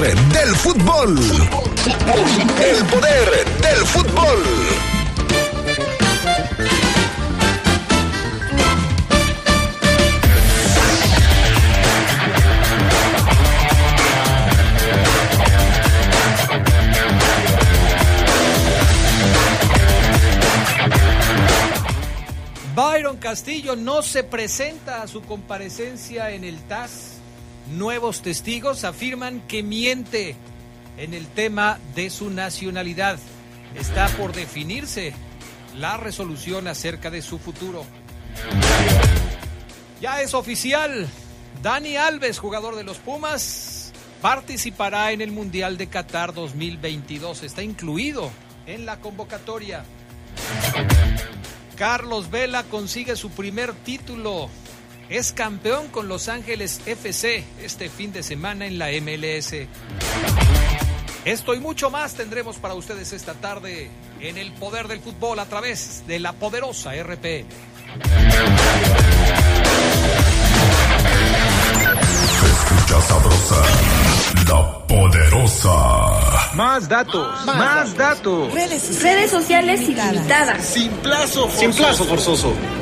del fútbol. El poder del fútbol. Byron Castillo no se presenta a su comparecencia en el TAS. Nuevos testigos afirman que miente en el tema de su nacionalidad. Está por definirse la resolución acerca de su futuro. Ya es oficial. Dani Alves, jugador de los Pumas, participará en el Mundial de Qatar 2022. Está incluido en la convocatoria. Carlos Vela consigue su primer título. Es campeón con Los Ángeles FC este fin de semana en la MLS. Esto y mucho más tendremos para ustedes esta tarde en el poder del fútbol a través de la poderosa. Se escucha sabrosa, la poderosa. Más datos, más, datos. Redes sociales ilimitadas. Sin plazo forzoso. Sin plazo forzoso.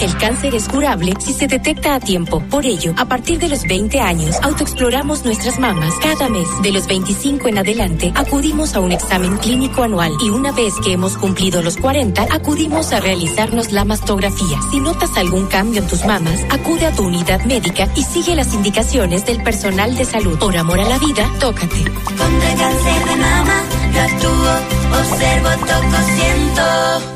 El cáncer es curable si se detecta a tiempo. Por ello, a partir de los 20 años, autoexploramos nuestras mamas cada mes. De los 25 en adelante, acudimos a un examen clínico anual y una vez que hemos cumplido los 40, acudimos a realizarnos la mastografía. Si notas algún cambio en tus mamas, acude a tu unidad médica y sigue las indicaciones del personal de salud. Por amor a la vida, tócate. Contra el cáncer de mama, yo actúo, observo, toco, siento.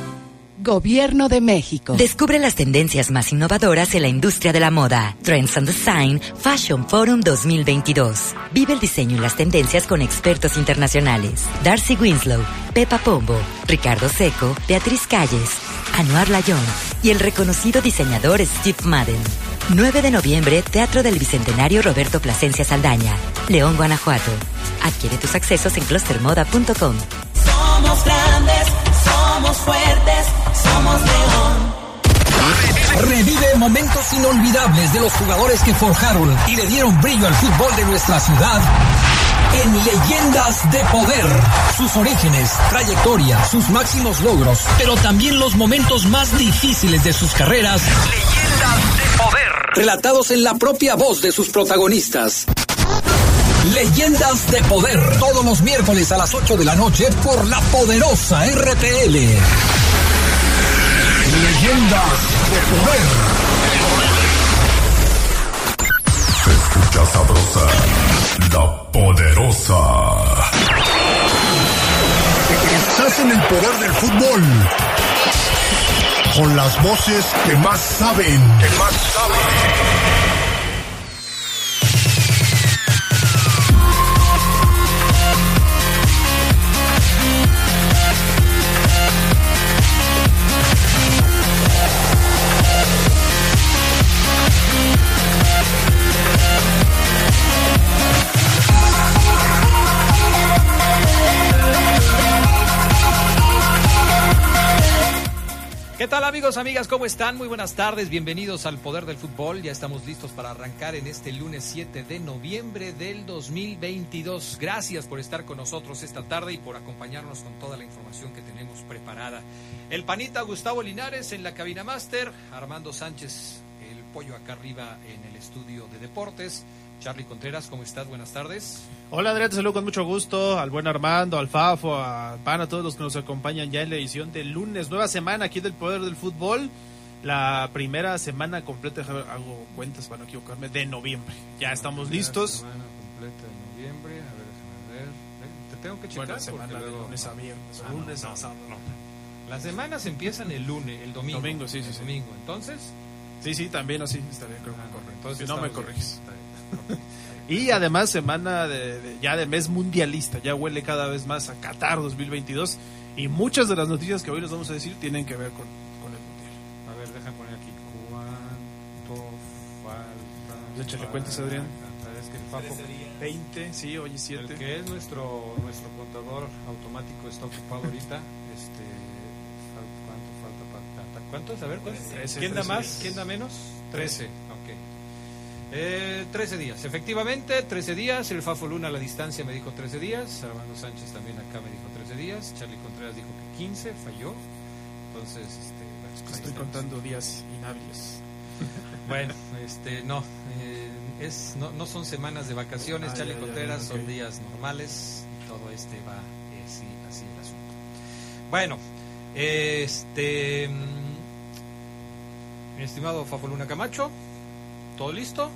Gobierno de México. Descubre las tendencias más innovadoras en la industria de la moda. Trends and Design Fashion Forum 2022. Vive el diseño y las tendencias con expertos internacionales. Darcy Winslow, Pepa Pombo, Ricardo Seco, Beatriz Calles, Anuar Layón y el reconocido diseñador Steve Madden. 9 de noviembre, Teatro del Bicentenario Roberto Plasencia Saldaña, León, Guanajuato. Adquiere tus accesos en clustermoda.com. Somos grandes, somos fuertes, somos león. Revive momentos inolvidables de los jugadores que forjaron y le dieron brillo al fútbol de nuestra ciudad en Leyendas de Poder. Sus orígenes, trayectoria, sus máximos logros, pero también los momentos más difíciles de sus carreras. Leyendas de Poder. Relatados en la propia voz de sus protagonistas. Leyendas de Poder. Todos los miércoles a las 8 de la noche por la poderosa RPL. Leyendas de Poder. Se escucha sabrosa, la poderosa. Estás en el poder del fútbol. Con las voces que más saben. Que más saben. Amigos, amigas? ¿Cómo están? Muy buenas tardes, bienvenidos al Poder del Fútbol. Ya estamos listos para arrancar en este lunes 7 de noviembre del 2022. Gracias por estar con nosotros esta tarde y por acompañarnos con toda la información que tenemos preparada. El panita Gustavo Linares en la cabina máster, Armando Sánchez, el pollo acá arriba en el estudio de deportes. Charlie Contreras, ¿cómo estás? Buenas tardes. Hola Adrián, te saludo con mucho gusto al buen Armando, al Fafo, a Pan, a todos los que nos acompañan ya en la edición del lunes, nueva semana aquí del Poder del Fútbol, la primera semana completa, hago cuentas para no equivocarme, de noviembre. Ya estamos listos. Semana completa de noviembre, a ver, déjame ver. Eh, Te tengo que checar Buena semana de lunes a viernes, Ah, lunes no, a sábado. no. Las semanas empiezan el lunes, el domingo. Domingo, sí, sí, el sí. domingo. Entonces, Sí, sí, también así estaría creo que Ah, no, correcto. entonces si no me corriges. Bien. Y además semana de, de, ya de mes mundialista, ya huele cada vez más a Qatar 2022 y muchas de las noticias que hoy les vamos a decir tienen que ver con, con el mundial. A ver, deja poner aquí cuánto falta. Échale cuentas, Adrián. Ah, ah, es que el Papo 20, sí, hoy 7. El que es nuestro nuestro contador automático está ocupado ahorita, este ¿cuánto falta para ¿Cuántos? A ver, ¿cuántos? ¿Quién da más? ¿Quién da menos? 13. Ok. Eh, 13 días. Efectivamente, 13 días. El Fafo Luna a la distancia me dijo 13 días. Armando Sánchez también acá me dijo 13 días. Charlie Contreras dijo que 15, falló. Entonces, este, Estoy contando días inhábiles. Bueno, este, no, eh, es, no, no son semanas de vacaciones, Ah, Charlie ya, ya, Contreras, ya, son ok. días normales, y todo este va eh, sí, así el asunto. Bueno, este, mm, mi estimado Fafoluna Camacho, ¿todo listo?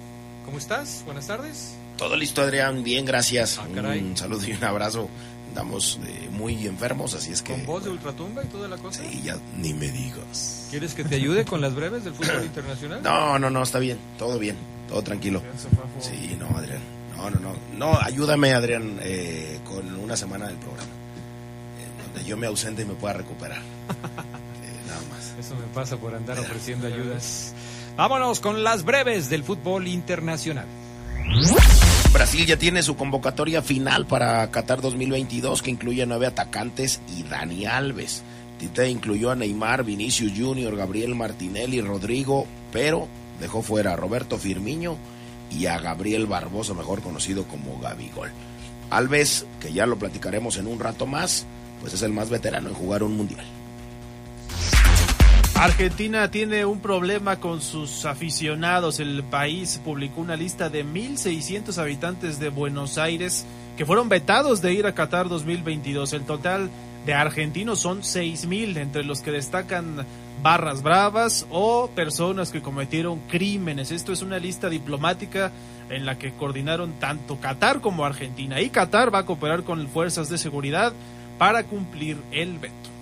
¿Cómo estás? Buenas tardes. Todo listo, Adrián. Bien, gracias. Ah, un saludo y un abrazo. Andamos eh, muy enfermos, así es que. ¿Con voz de ultratumba y toda la cosa? Sí, ya ni me digas. ¿Quieres que te ayude con las breves del fútbol internacional? No, no, no, está bien. Todo bien. Todo tranquilo. Sí, no, Adrián. No, no, no. No, ayúdame, Adrián, eh, con una semana del programa. eh, donde yo me ausente y me pueda recuperar. Eh, nada más. Eso me pasa por andar ofreciendo ayudas. Vámonos con las breves del fútbol internacional. Brasil ya tiene su convocatoria final para Qatar 2022 que incluye nueve atacantes y Dani Alves. Tite incluyó a Neymar, Vinicius Junior, Gabriel Martinelli, Rodrigo, pero dejó fuera a Roberto Firmino y a Gabriel Barbosa, mejor conocido como Gabigol. Alves, que ya lo platicaremos en un rato más, pues es el más veterano en jugar un mundial. Argentina tiene un problema con sus aficionados. El país publicó una lista de 1.600 habitantes de Buenos Aires que fueron vetados de ir a Qatar 2022. El total de argentinos son 6.000, entre los que destacan barras bravas o personas que cometieron crímenes. Esto es una lista diplomática en la que coordinaron tanto Qatar como Argentina. Y Qatar va a cooperar con fuerzas de seguridad para cumplir el veto.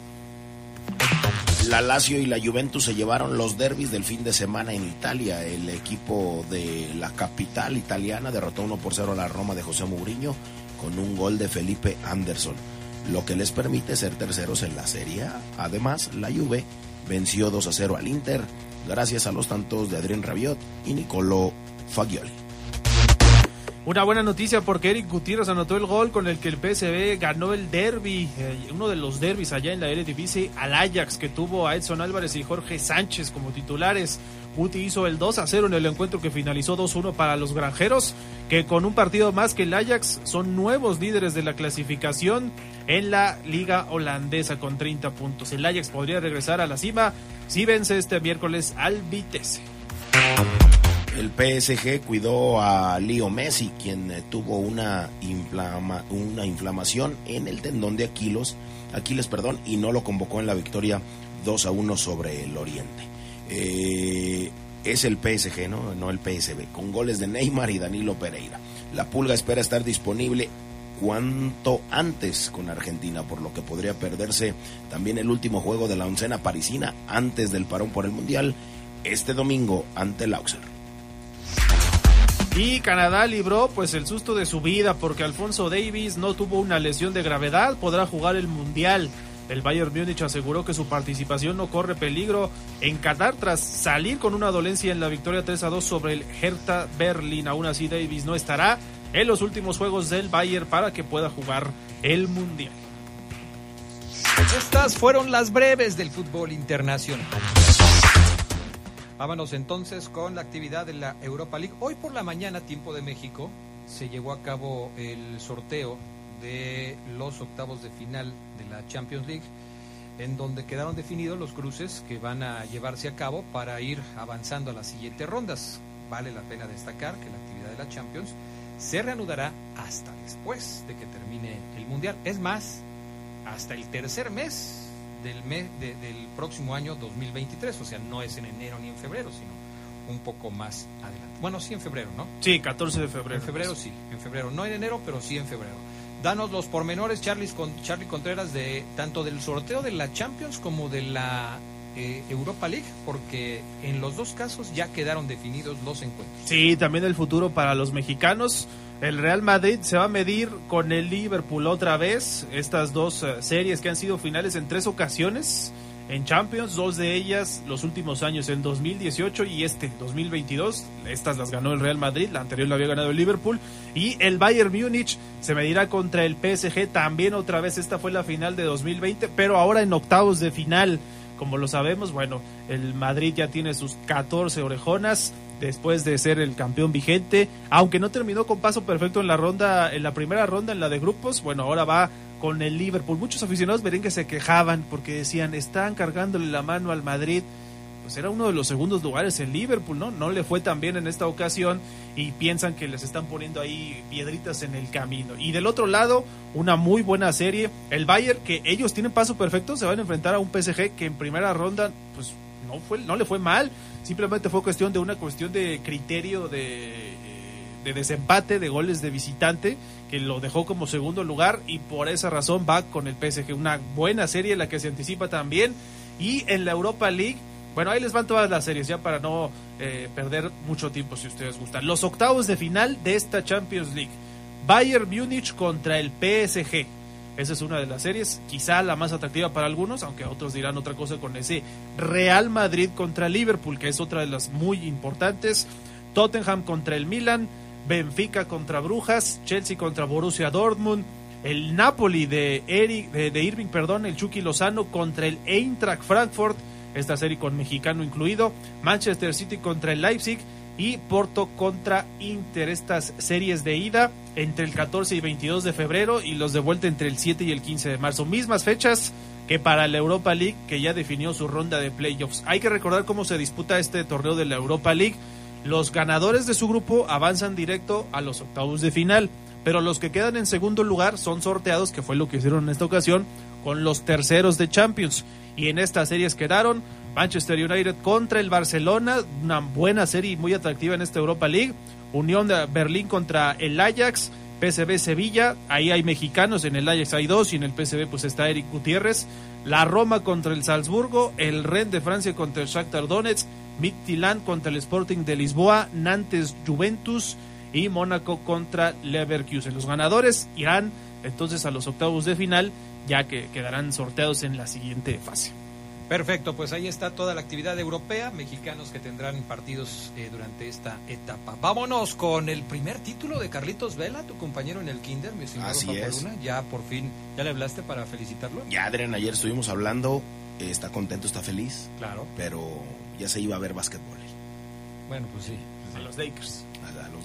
La Lazio y la Juventus se llevaron los derbis del fin de semana en Italia. El equipo de la capital italiana derrotó 1 por 0 a la Roma de José Mourinho con un gol de Felipe Anderson, lo que les permite ser terceros en la Serie. Además, la Juve venció 2 a 0 al Inter gracias a los tantos de Adrien Rabiot y Nicolo Fagioli. Una buena noticia porque Eric Gutiérrez anotó el gol con el que el PSV ganó el derby, eh, uno de los derbis allá en la Eredivisie al Ajax que tuvo a Edson Álvarez y Jorge Sánchez como titulares. Guti hizo el 2 a 0 en el encuentro que finalizó 2-1 para los granjeros, que con un partido más que el Ajax son nuevos líderes de la clasificación en la liga holandesa con 30 puntos. El Ajax podría regresar a la cima si vence este miércoles al Vitesse. El PSG cuidó a Leo Messi, quien eh, tuvo una, inflama- una inflamación en el tendón de Aquiles, Aquiles perdón, y no lo convocó en la victoria 2 a 1 sobre el Oriente. Eh, es el PSG, ¿no? no el PSB, con goles de Neymar y Danilo Pereira. La Pulga espera estar disponible cuanto antes con Argentina, por lo que podría perderse también el último juego de la oncena parisina antes del parón por el Mundial este domingo ante el Auxerre. Y Canadá libró pues el susto de su vida porque Alfonso Davis no tuvo una lesión de gravedad, podrá jugar el Mundial. El Bayern Múnich aseguró que su participación no corre peligro en Qatar tras salir con una dolencia en la victoria 3 a 2 sobre el Hertha Berlín. Aún así Davis no estará en los últimos juegos del Bayern para que pueda jugar el Mundial. Estas fueron las breves del fútbol internacional. Vámonos entonces con la actividad de la Europa League. Hoy por la mañana, tiempo de México, se llevó a cabo el sorteo de los octavos de final de la Champions League, en donde quedaron definidos los cruces que van a llevarse a cabo para ir avanzando a las siguientes rondas. Vale la pena destacar que la actividad de la Champions se reanudará hasta después de que termine el Mundial. Es más, hasta el tercer mes del, mes de- del próximo año 2023, o sea, no es en enero ni en febrero, sino un poco más adelante. Bueno, sí en febrero, ¿no? Sí, 14 de febrero. En febrero sí, en febrero, no en enero, pero sí en febrero. Danos los pormenores, Charlie, con, Charlie Contreras, de tanto del sorteo de la Champions como de la eh, Europa League, porque en los dos casos ya quedaron definidos los encuentros. Sí, también el futuro para los mexicanos. El Real Madrid se va a medir con el Liverpool otra vez. Estas dos eh, series que han sido finales en tres ocasiones en Champions, dos de ellas los últimos años, en 2018 y este 2022. Estas las ganó el Real Madrid, la anterior la había ganado el Liverpool. Y el Bayern Múnich se medirá contra el PSG también otra vez. Esta fue la final de 2020, pero ahora en octavos de final. Como lo sabemos, bueno, el Madrid ya tiene sus 14 orejonas después de ser el campeón vigente, aunque no terminó con paso perfecto en la ronda, en la primera ronda, en la de grupos, bueno, ahora va con el Liverpool. Muchos aficionados que se quejaban porque decían, están cargándole la mano al Madrid. Pues era uno de los segundos lugares en Liverpool, ¿no? No le fue tan bien en esta ocasión y piensan que les están poniendo ahí piedritas en el camino. Y del otro lado, una muy buena serie. El Bayern, que ellos tienen paso perfecto, se van a enfrentar a un PSG que en primera ronda, pues no, fue, no le fue mal. Simplemente fue cuestión de una cuestión de criterio de, de desempate de goles de visitante que lo dejó como segundo lugar y por esa razón va con el PSG. Una buena serie en la que se anticipa también. Y en la Europa League, bueno, ahí les van todas las series ya para no eh, perder mucho tiempo si ustedes gustan. Los octavos de final de esta Champions League. Bayern Múnich contra el PSG. Esa es una de las series, quizá la más atractiva para algunos, aunque otros dirán otra cosa con ese Real Madrid contra Liverpool, que es otra de las muy importantes. Tottenham contra el Milan, Benfica contra Brujas, Chelsea contra Borussia Dortmund, el Napoli de, de, Irving, perdón, el Chucky Lozano contra el Eintracht Frankfurt, esta serie con mexicano incluido, Manchester City contra el Leipzig y Porto contra Inter, estas series de ida entre el 14 y 22 de febrero y los de vuelta entre el 7 y el 15 de marzo, mismas fechas que para la Europa League que ya definió su ronda de playoffs. Hay que recordar cómo se disputa este torneo de la Europa League. Los ganadores de su grupo avanzan directo a los octavos de final, pero los que quedan en segundo lugar son sorteados, que fue lo que hicieron en esta ocasión, con los terceros de Champions. Y en estas series quedaron Manchester United contra el Barcelona, una buena serie muy atractiva en esta Europa League, Unión de Berlín contra el Ajax, PSV Sevilla, ahí hay mexicanos, en el Ajax hay dos y en el PSV pues está Eric Gutiérrez, la Roma contra el Salzburgo, el Rennes de Francia contra el Shakhtar Donetsk, Midtjylland contra el Sporting de Lisboa, Nantes Juventus y Mónaco contra Leverkusen. Los ganadores irán entonces a los octavos de final, ya que quedarán sorteados en la siguiente fase. Perfecto, pues ahí está toda la actividad europea, mexicanos que tendrán partidos eh, durante esta etapa. Vámonos con el primer título de Carlitos Vela, tu compañero en el Kinder, mi estimado Así es. Ya por fin, ¿ya le hablaste para felicitarlo? Ya, Adrián, ayer estuvimos hablando, eh, está contento, está feliz. Claro. Pero ya se iba a ver básquetbol. Bueno, pues sí. A los Lakers.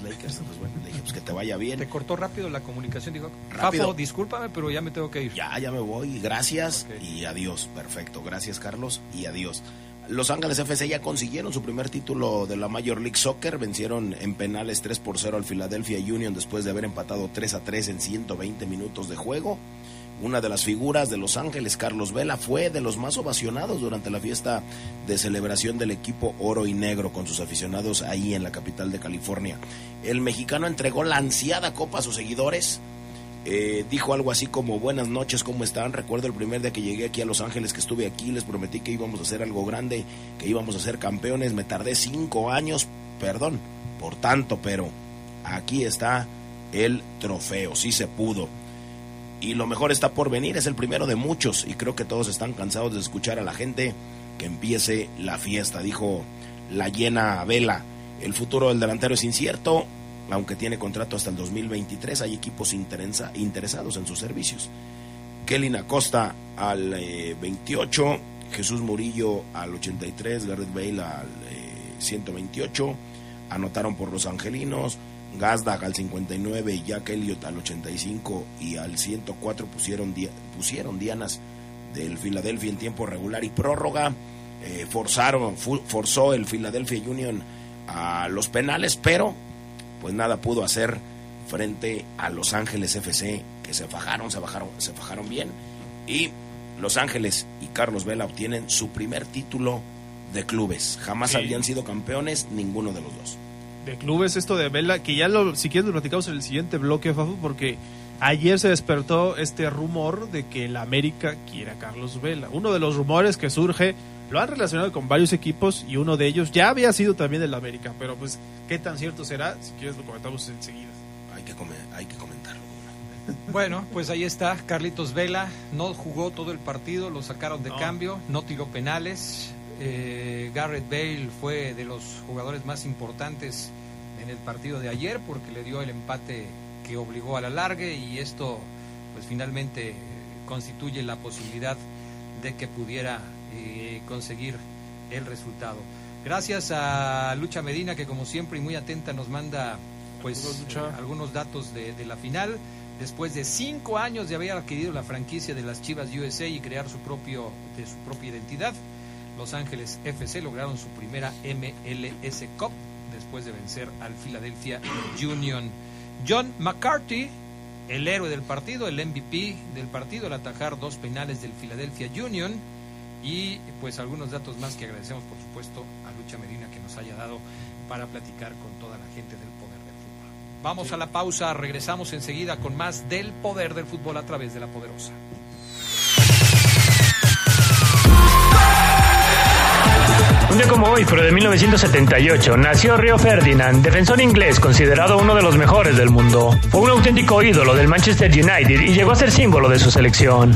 Los Lakers, entonces bueno, le dije, pues que te vaya bien. Te cortó rápido la comunicación, dijo, rápido. discúlpame, pero ya me tengo que ir. Ya, ya me voy, gracias y adiós. Perfecto, gracias Carlos y adiós. Los Ángeles FC ya consiguieron su primer título de la Major League Soccer, vencieron en penales 3 por 0 al Philadelphia Union después de haber empatado 3 a 3 en 120 minutos de juego. Una de las figuras de Los Ángeles, Carlos Vela, fue de los más ovacionados durante la fiesta de celebración del equipo oro y negro con sus aficionados ahí en la capital de California. El mexicano entregó la ansiada copa a sus seguidores. Eh, dijo algo así como buenas noches, ¿cómo están? Recuerdo el primer día que llegué aquí a Los Ángeles que estuve aquí, les prometí que íbamos a hacer algo grande, que íbamos a ser campeones, me tardé cinco años, perdón, por tanto, pero aquí está el trofeo, sí se pudo y lo mejor está por venir, es el primero de muchos y creo que todos están cansados de escuchar a la gente que empiece la fiesta, dijo la llena Vela. El futuro del delantero es incierto, aunque tiene contrato hasta el 2023, hay equipos interesados en sus servicios. Kelly Acosta al 28, eh, Jesús Murillo al 83, Garrett Bale al 128, eh, anotaron por los angelinos, Gazdag al 59 y Jack Elliott al 85 y al 104 pusieron, pusieron dianas del Philadelphia en tiempo regular y prórroga. Eh, forzaron, forzó el Philadelphia Union a los penales, pero pues nada pudo hacer frente a Los Ángeles FC, que se fajaron, se bajaron, se fajaron bien. Y Los Ángeles y Carlos Vela obtienen su primer título de clubes. Jamás habían sido campeones ninguno de los dos de clubes esto de Vela, que ya lo, si quieres lo platicamos en el siguiente bloque, Fafu, porque ayer se despertó este rumor de que la América quiere a Carlos Vela. Uno de los rumores que surge lo han relacionado con varios equipos y uno de ellos ya había sido también del América, pero pues qué tan cierto será, si quieres lo comentamos enseguida. Hay que, hay que comentarlo. Bueno, pues ahí está, Carlitos Vela, no jugó todo el partido, lo sacaron de cambio, no tiró penales. Eh, Garrett Bale fue de los jugadores más importantes en el partido de ayer porque le dio el empate que obligó a la largue y esto pues finalmente constituye la posibilidad de que pudiera eh, conseguir el resultado. Gracias a Lucha Medina que como siempre y muy atenta nos manda pues eh, algunos datos de, de, la final. Después de cinco años de haber adquirido la franquicia de las Chivas USA y crear su propio de su propia identidad, Los Ángeles FC lograron su primera MLS Cup después de vencer al Philadelphia Union. John McCarthy, el héroe del partido, el MVP del partido, al atajar dos penales del Philadelphia Union y pues algunos datos más que agradecemos por supuesto a Lucha Medina que nos haya dado para platicar con toda la gente del poder del fútbol. Vamos a la pausa, regresamos enseguida con más del poder del fútbol a través de la poderosa. Como hoy, pero de 1978, nació Rio Ferdinand, defensor inglés considerado uno de los mejores del mundo. Fue un auténtico ídolo del Manchester United y llegó a ser símbolo de su selección.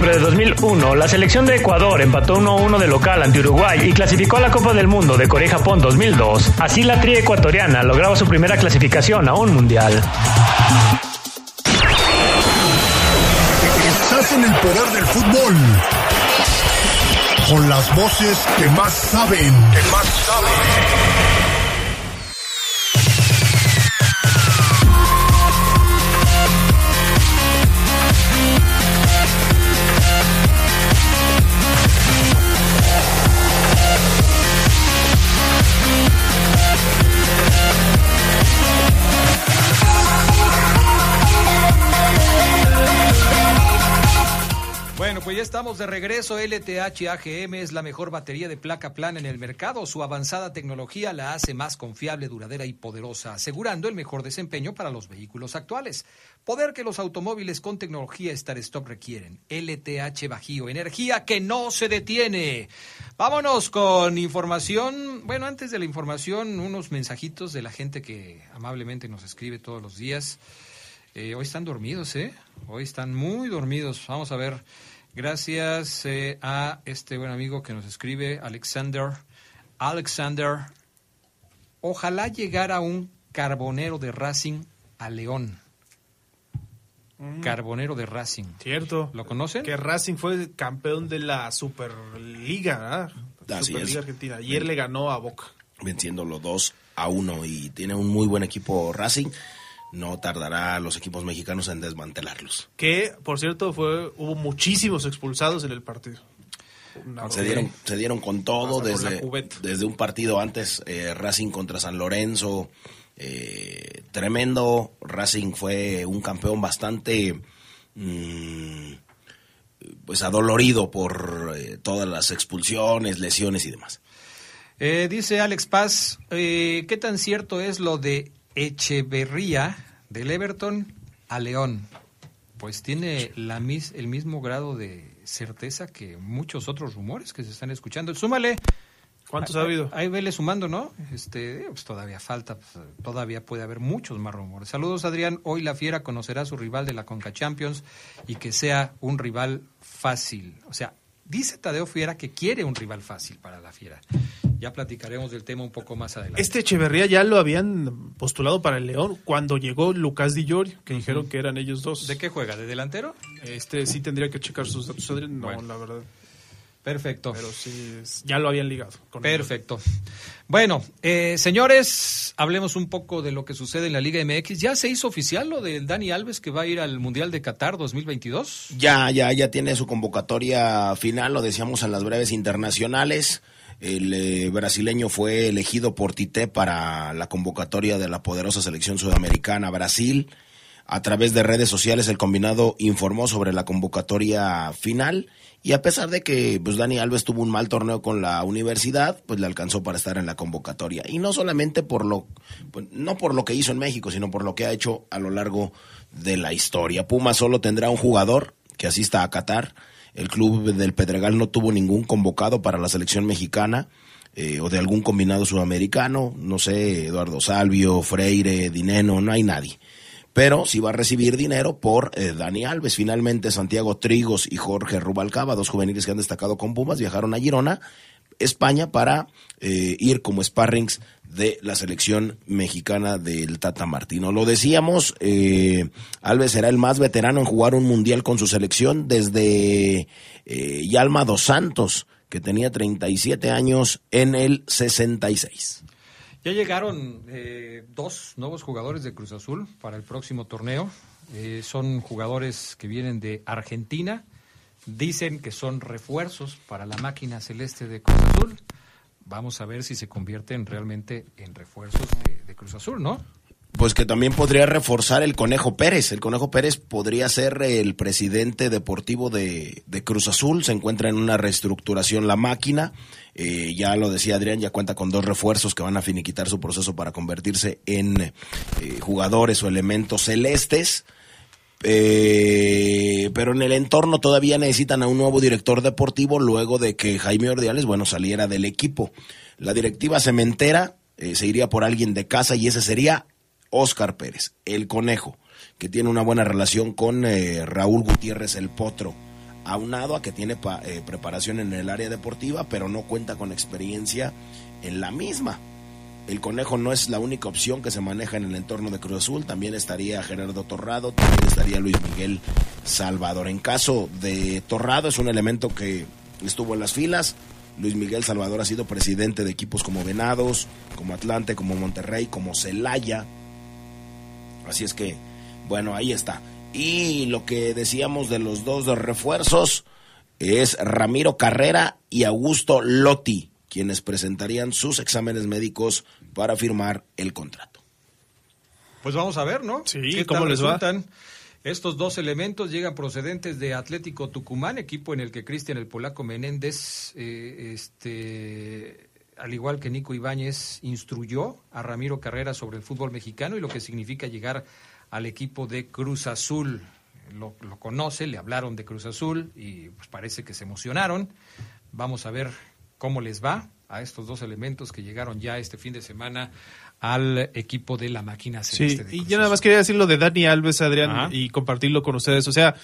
Pero de 2001, la selección de Ecuador empató 1-1 de local ante Uruguay y clasificó a la Copa del Mundo de Corea y Japón 2002. Así la tri ecuatoriana lograba su primera clasificación a un mundial. Estás en el poder del fútbol. Con las voces. Que más saben. Estamos de regreso. LTH AGM es la mejor batería de placa plana en el mercado. Su avanzada tecnología la hace más confiable, duradera y poderosa, asegurando el mejor desempeño para los vehículos actuales. Poder que los automóviles con tecnología Star Stop requieren. LTH Bajío, energía que no se detiene. Vámonos con información. Bueno, antes de la información, unos mensajitos de la gente que amablemente nos escribe todos los días. Eh, hoy están dormidos, ¿eh? Hoy están muy dormidos. Vamos a ver. Gracias eh, a este buen amigo que nos escribe, Alexander. Alexander, ojalá llegara un carbonero de Racing a León. Mm. Carbonero de Racing. Cierto. ¿Lo conocen? Que Racing fue campeón de la Superliga, ¿verdad? Así Superliga es. Argentina. Ayer le ganó a Boca. Venciendo los 2 a 1 y tiene un muy buen equipo Racing. No tardará los equipos mexicanos en desmantelarlos. Que, por cierto, fue hubo muchísimos expulsados en el partido. Se dieron, se dieron con todo desde, desde un partido antes, eh, Racing contra San Lorenzo, eh, tremendo. Racing fue un campeón bastante mm, pues adolorido por eh, todas las expulsiones, lesiones y demás. Eh, dice Alex Paz, eh, ¿qué tan cierto es lo de Echeverría del Everton a León? pues tiene la mis, el mismo grado de certeza que muchos otros rumores que se están escuchando. Súmale. ¿Cuántos ha habido? Ahí vele sumando, ¿no? Este, pues todavía falta, pues, todavía puede haber muchos más rumores. Saludos, Adrián. Hoy la Fiera conocerá a su rival de la Conca Champions y que sea un rival fácil. O sea, dice Tadeo Fiera que quiere un rival fácil para la Fiera. Ya platicaremos del tema un poco más adelante. Este Echeverría ya lo habían postulado para el León cuando llegó Lucas Di Llorio, que dijeron que eran ellos dos. ¿De qué juega? ¿De delantero? Este sí tendría que checar sus datos, Adrián. No, la verdad. Perfecto. Pero sí, ya lo habían ligado. Perfecto. Bueno, eh, señores, hablemos un poco de lo que sucede en la Liga MX. ¿Ya se hizo oficial lo del Dani Alves que va a ir al Mundial de Qatar 2022? Ya, ya, ya tiene su convocatoria final, lo decíamos en las breves internacionales. El eh, brasileño fue elegido por Tite para la convocatoria de la poderosa selección sudamericana Brasil. A través de redes sociales el combinado informó sobre la convocatoria final y a pesar de que pues Dani Alves tuvo un mal torneo con la universidad, pues le alcanzó para estar en la convocatoria. Y no solamente por lo, pues, no por lo que hizo en México, sino por lo que ha hecho a lo largo de la historia. Puma solo tendrá un jugador que asista a Qatar. El club del Pedregal no tuvo ningún convocado para la selección mexicana. Eh, o de algún combinado sudamericano, no sé, Eduardo Salvio, Freire, Dineno, no hay nadie pero sí va a recibir dinero por eh, Dani Alves. Finalmente, Santiago Trigos y Jorge Rubalcaba, dos juveniles que han destacado con Pumas, viajaron a Girona, España, para eh, ir como sparrings de la selección mexicana del Tata Martino. Lo decíamos, eh, Alves será el más veterano en jugar un mundial con su selección desde Yalma dos Santos, que tenía 37 años en el 66. Ya llegaron eh, dos nuevos jugadores de Cruz Azul para el próximo torneo. Eh, son jugadores que vienen de Argentina. Dicen que son refuerzos para la máquina celeste de Cruz Azul. Vamos a ver si se convierten realmente en refuerzos de, de Cruz Azul, ¿no? pues que también podría reforzar el Conejo Pérez. El Conejo Pérez podría ser el presidente deportivo de, Cruz Azul. Se encuentra en una reestructuración la máquina. Eh, ya lo decía Adrián, ya cuenta con dos refuerzos que van a finiquitar su proceso para convertirse en eh, jugadores o elementos celestes. Eh, pero en el entorno todavía necesitan a un nuevo director deportivo luego de que Jaime Ordiales, bueno, saliera del equipo. La directiva cementera se iría por alguien de casa y ese sería Oscar Pérez, el conejo, que tiene una buena relación con eh, Raúl Gutiérrez el Potro, aunado a que tiene eh, preparación en el área deportiva, pero no cuenta con experiencia en la misma. El conejo no es la única opción que se maneja en el entorno de Cruz Azul, también estaría Gerardo Torrado, también estaría Luis Miguel Salvador. En caso de Torrado es un elemento que estuvo en las filas, Luis Miguel Salvador ha sido presidente de equipos como Venados, como Atlante, como Monterrey, como Celaya, Así es que, bueno, ahí está. Y lo que decíamos de los dos refuerzos es Ramiro Carrera y Augusto Lotti, quienes presentarían sus exámenes médicos para firmar el contrato. Pues vamos a ver, ¿no? Sí, ¿cómo les resultan? Estos dos elementos llegan procedentes de Atlético Tucumán, equipo en el que Cristian el Polaco Menéndez eh, este, al igual que Nico Ibáñez, instruyó a Ramiro Carrera sobre el fútbol mexicano y lo que significa llegar al equipo de Cruz Azul. Lo, conoce, le hablaron de Cruz Azul y pues parece que se emocionaron. Vamos a ver cómo les va a estos dos elementos que llegaron ya este fin de semana al equipo de la máquina celeste. Sí, y yo nada más quería decir lo de Dani Alves, Adrián, y compartirlo con ustedes. O sea,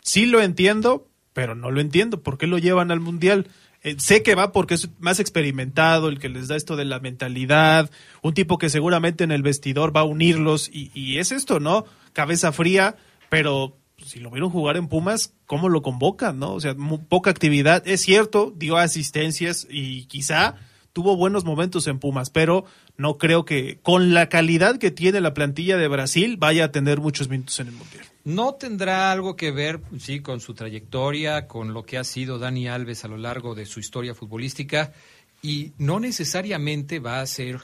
sí lo entiendo, pero no lo entiendo. ¿Por qué lo llevan al Mundial? Eh, sé que va porque es más experimentado, el que les da esto de la mentalidad, un tipo que seguramente en el vestidor va a unirlos y, y es esto, ¿no? Cabeza fría, pero si lo vieron jugar en Pumas, ¿cómo lo convocan, no? O sea, poca actividad. Es cierto, dio asistencias y quizá tuvo buenos momentos en Pumas, pero no creo que con la calidad que tiene la plantilla de Brasil vaya a tener muchos minutos en el Mundial. No tendrá algo que ver, sí, con su trayectoria, con lo que ha sido Dani Alves a lo largo de su historia futbolística y no necesariamente va a ser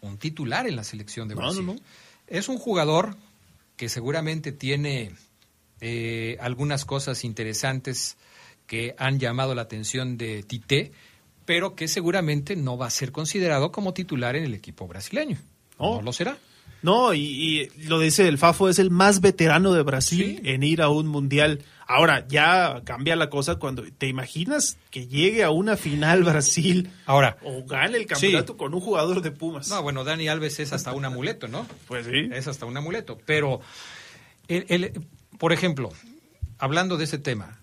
un titular en la selección de Brasil. Es un jugador que seguramente tiene eh, algunas cosas interesantes que han llamado la atención de Tite, pero que seguramente no va a ser considerado como titular en el equipo brasileño. No lo será. No, y, lo dice el Fafo, es el más veterano de Brasil en ir a un mundial. Ahora, ya cambia la cosa cuando te imaginas que llegue a una final Brasil Ahora, o gane el campeonato con un jugador de Pumas. No, bueno, Dani Alves es hasta un amuleto, ¿no? Pues sí. Es hasta un amuleto. Pero, el, por ejemplo, hablando de ese tema,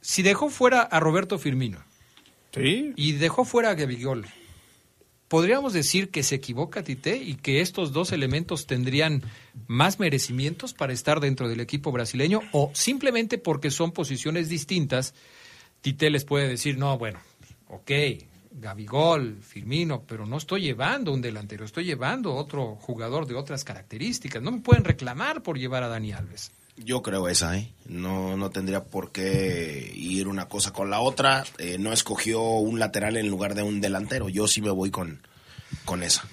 si dejó fuera a Roberto Firmino ¿Sí? y dejó fuera a Gabigol, ¿podríamos decir que se equivoca Tite y que estos dos elementos tendrían más merecimientos para estar dentro del equipo brasileño o simplemente porque son posiciones distintas, Tite les puede decir, no, bueno, ok, Gabigol, Firmino, pero no estoy llevando un delantero, estoy llevando otro jugador de otras características. No me pueden reclamar por llevar a Dani Alves. Yo creo esa, ¿eh? No, no tendría por qué ir una cosa con la otra. Eh, no escogió un lateral en lugar de un delantero. Yo sí me voy con, con esa.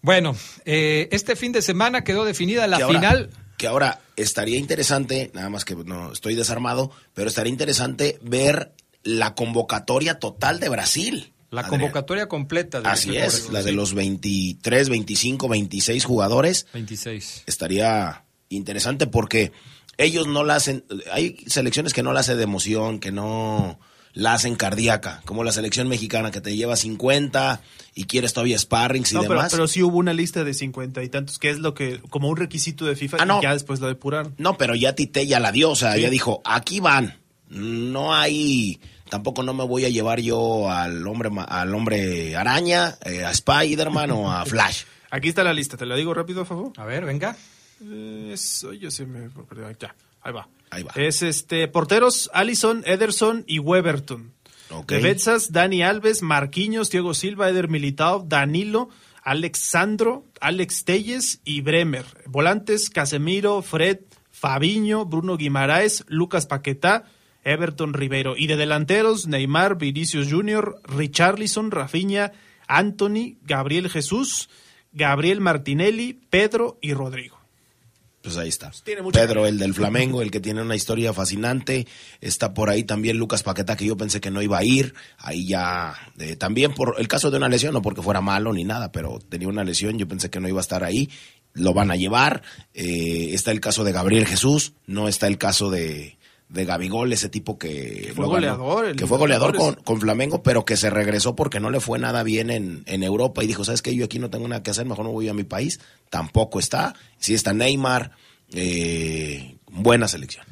Bueno, eh, este fin de semana quedó definida la final. Que ahora estaría interesante, nada más que no estoy desarmado, pero estaría interesante ver la convocatoria total de Brasil. La convocatoria completa. De Así es, la de los 23, 25, 26 jugadores. 26. Estaría interesante porque ellos no la hacen, hay selecciones que no la hacen de emoción, que no la hacen cardíaca, como la selección mexicana que te lleva 50 y quieres todavía sparrings y no, demás. Pero, pero, sí hubo una lista de 50 y tantos, que es lo que, como un requisito de FIFA, ah, y ya después lo depuraron. No, pero ya Tite ya la dio, o sea, ya dijo, aquí van, no hay, tampoco no me voy a llevar yo al hombre, al hombre araña, eh, a Spider-Man o a Flash. Aquí está la lista, te la digo rápido, a favor. A ver, venga. Eso, yo se me ya, ahí va. Ahí va. Es este porteros Allison, Ederson y Weberton. Okay. De Dani Alves, Marquinhos, Diego Silva, Eder Militao, Danilo, Alexandro, Alex Telles y Bremer. Volantes Casemiro, Fred, Fabiño, Bruno Guimaraes, Lucas Paquetá, Everton Rivero. Y de delanteros, Neymar, Vinicius Jr., Richarlison, Rafinha, Anthony, Gabriel Jesús, Gabriel Martinelli, Pedro y Rodrigo. Pues ahí está. Pedro, el del Flamengo, el que tiene una historia fascinante. Está por ahí también Lucas Paqueta, que yo pensé que no iba a ir. Ahí ya, eh, también por el caso de una lesión, no porque fuera malo ni nada, pero tenía una lesión, yo pensé que no iba a estar ahí. Lo van a llevar. Eh, está el caso de Gabriel Jesús, no está el caso de, de Gabigol, ese tipo que, fue goleador, que fue goleador con, con, Flamengo, pero que se regresó porque no le fue nada bien en, en Europa y dijo, ¿sabes qué? Yo aquí no tengo nada que hacer, mejor no voy a mi país. Tampoco está. Sí está Neymar, eh, buena selección.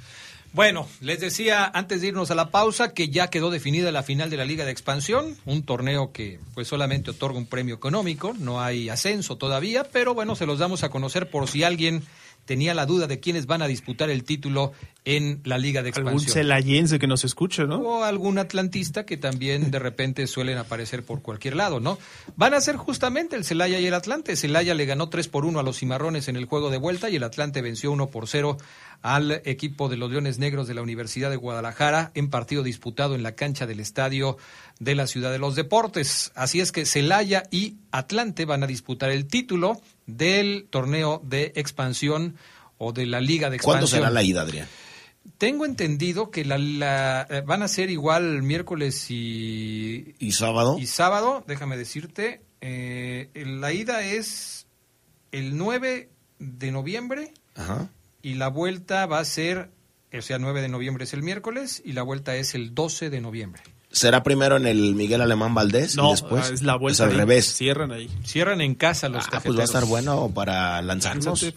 Bueno, les decía antes de irnos a la pausa que ya quedó definida la final de la Liga de Expansión, un torneo que pues solamente otorga un premio económico, no hay ascenso todavía, pero bueno, se los damos a conocer por si alguien tenía la duda de quiénes van a disputar el título en la Liga de Expansión. Algún celayense que nos escuche, ¿no? O algún atlantista que también de repente suelen aparecer por cualquier lado, ¿no? Van a ser justamente el Celaya y el Atlante. Celaya le ganó 3 por 1 a los Cimarrones en el juego de vuelta y el Atlante venció 1 por 0 al equipo de los Leones Negros de la Universidad de Guadalajara en partido disputado en la cancha del estadio de la Ciudad de los Deportes. Así es que Celaya y Atlante van a disputar el título del torneo de expansión o de la Liga de Expansión. ¿Cuándo será la ida, Adrián? Tengo entendido que la, eh, van a ser igual miércoles y... ¿Y sábado? Y sábado, déjame decirte. Eh, la ida es el 9 de noviembre Ajá. y la vuelta va a ser, o sea, 9 de noviembre es el miércoles y la vuelta es el 12 de noviembre. ¿Será primero en el Miguel Alemán Valdés no, y después? es la vuelta. al revés. Cierran ahí. Cierran en casa los ah, pues va a estar bueno para lanzarnos. Sí.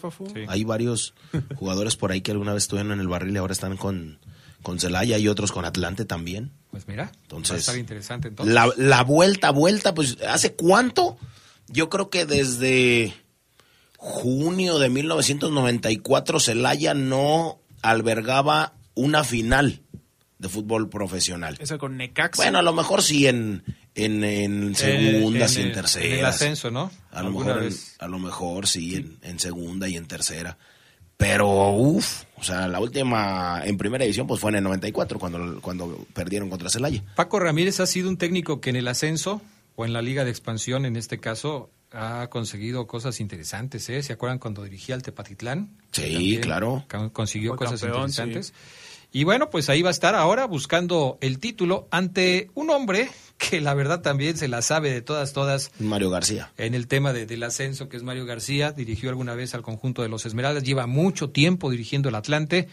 Hay varios jugadores por ahí que alguna vez estuvieron en el barril y ahora están con, con Celaya y otros con Atlante también. Pues mira, entonces, va a estar interesante entonces. La, la vuelta, vuelta, pues ¿hace cuánto? Yo creo que desde junio de 1994 Celaya no albergaba una final de fútbol profesional. Esa con Necaxa. Bueno, a lo mejor sí en, en, en segundas y en terceras. En el ascenso, ¿no? A lo, mejor, a lo mejor sí, En, en, segunda y en tercera. Pero, uff, o sea, la última en primera división pues fue en el 94, cuando, cuando perdieron contra Celaya. Paco Ramírez ha sido un técnico que en el ascenso, o en la liga de expansión en este caso, ha conseguido cosas interesantes, ¿eh? ¿Se acuerdan cuando dirigía al Tepatitlán? Sí, claro. Consiguió cosas interesantes. Y bueno, pues ahí va a estar ahora buscando el título ante un hombre que la verdad también se la sabe de todas, todas. Mario García. En el tema del ascenso, que es Mario García, dirigió alguna vez al conjunto de los Esmeraldas, lleva mucho tiempo dirigiendo el Atlante.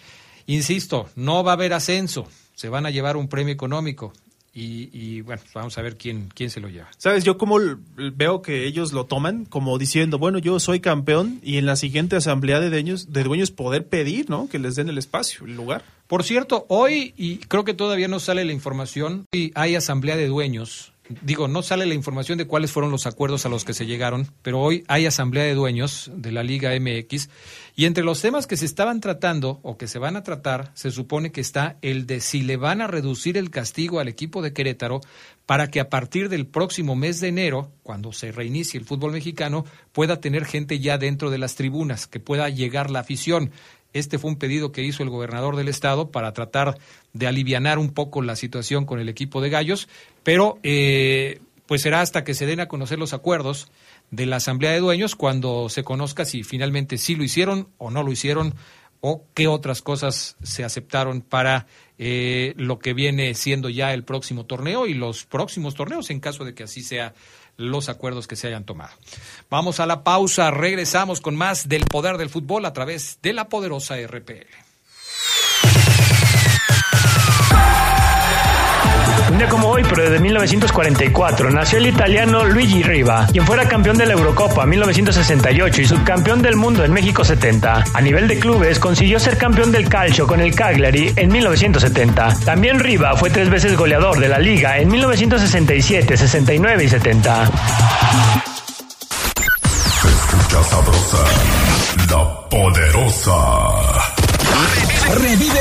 Insisto, no va a haber ascenso, se van a llevar un premio económico. Y, bueno, vamos a ver quién, quién se lo lleva. Sabes, yo como veo que ellos lo toman como diciendo, bueno, yo soy campeón y en la siguiente asamblea de dueños, de dueños poder pedir, ¿no? Que les den el espacio, el lugar. Por cierto, hoy, y creo que todavía no sale la información, y hay asamblea de dueños digo, no sale la información de cuáles fueron los acuerdos a los que se llegaron, pero hoy hay asamblea de dueños de la Liga MX y entre los temas que se estaban tratando o que se van a tratar, se supone que está el de si le van a reducir el castigo al equipo de Querétaro para que a partir del próximo mes de enero, cuando se reinicie el fútbol mexicano, pueda tener gente ya dentro de las tribunas, que pueda llegar la afición. Este fue un pedido que hizo el gobernador del estado para tratar de alivianar un poco la situación con el equipo de Gallos, pero eh, pues será hasta que se den a conocer los acuerdos de la Asamblea de Dueños cuando se conozca si finalmente sí lo hicieron o no lo hicieron o qué otras cosas se aceptaron para eh, lo que viene siendo ya el próximo torneo y los próximos torneos en caso de que así sea los acuerdos que se hayan tomado. Vamos a la pausa, regresamos con más del poder del fútbol a través de la poderosa RPL. Día como hoy, pero desde 1944, nació el italiano Luigi Riva, quien fuera campeón de la Eurocopa 1968 y subcampeón del mundo en México 70. A nivel de clubes, consiguió ser campeón del calcio con el Cagliari en 1970. También Riva fue tres veces goleador de la liga en 1967, 69 y 70. escucha sabrosa, la poderosa. Revive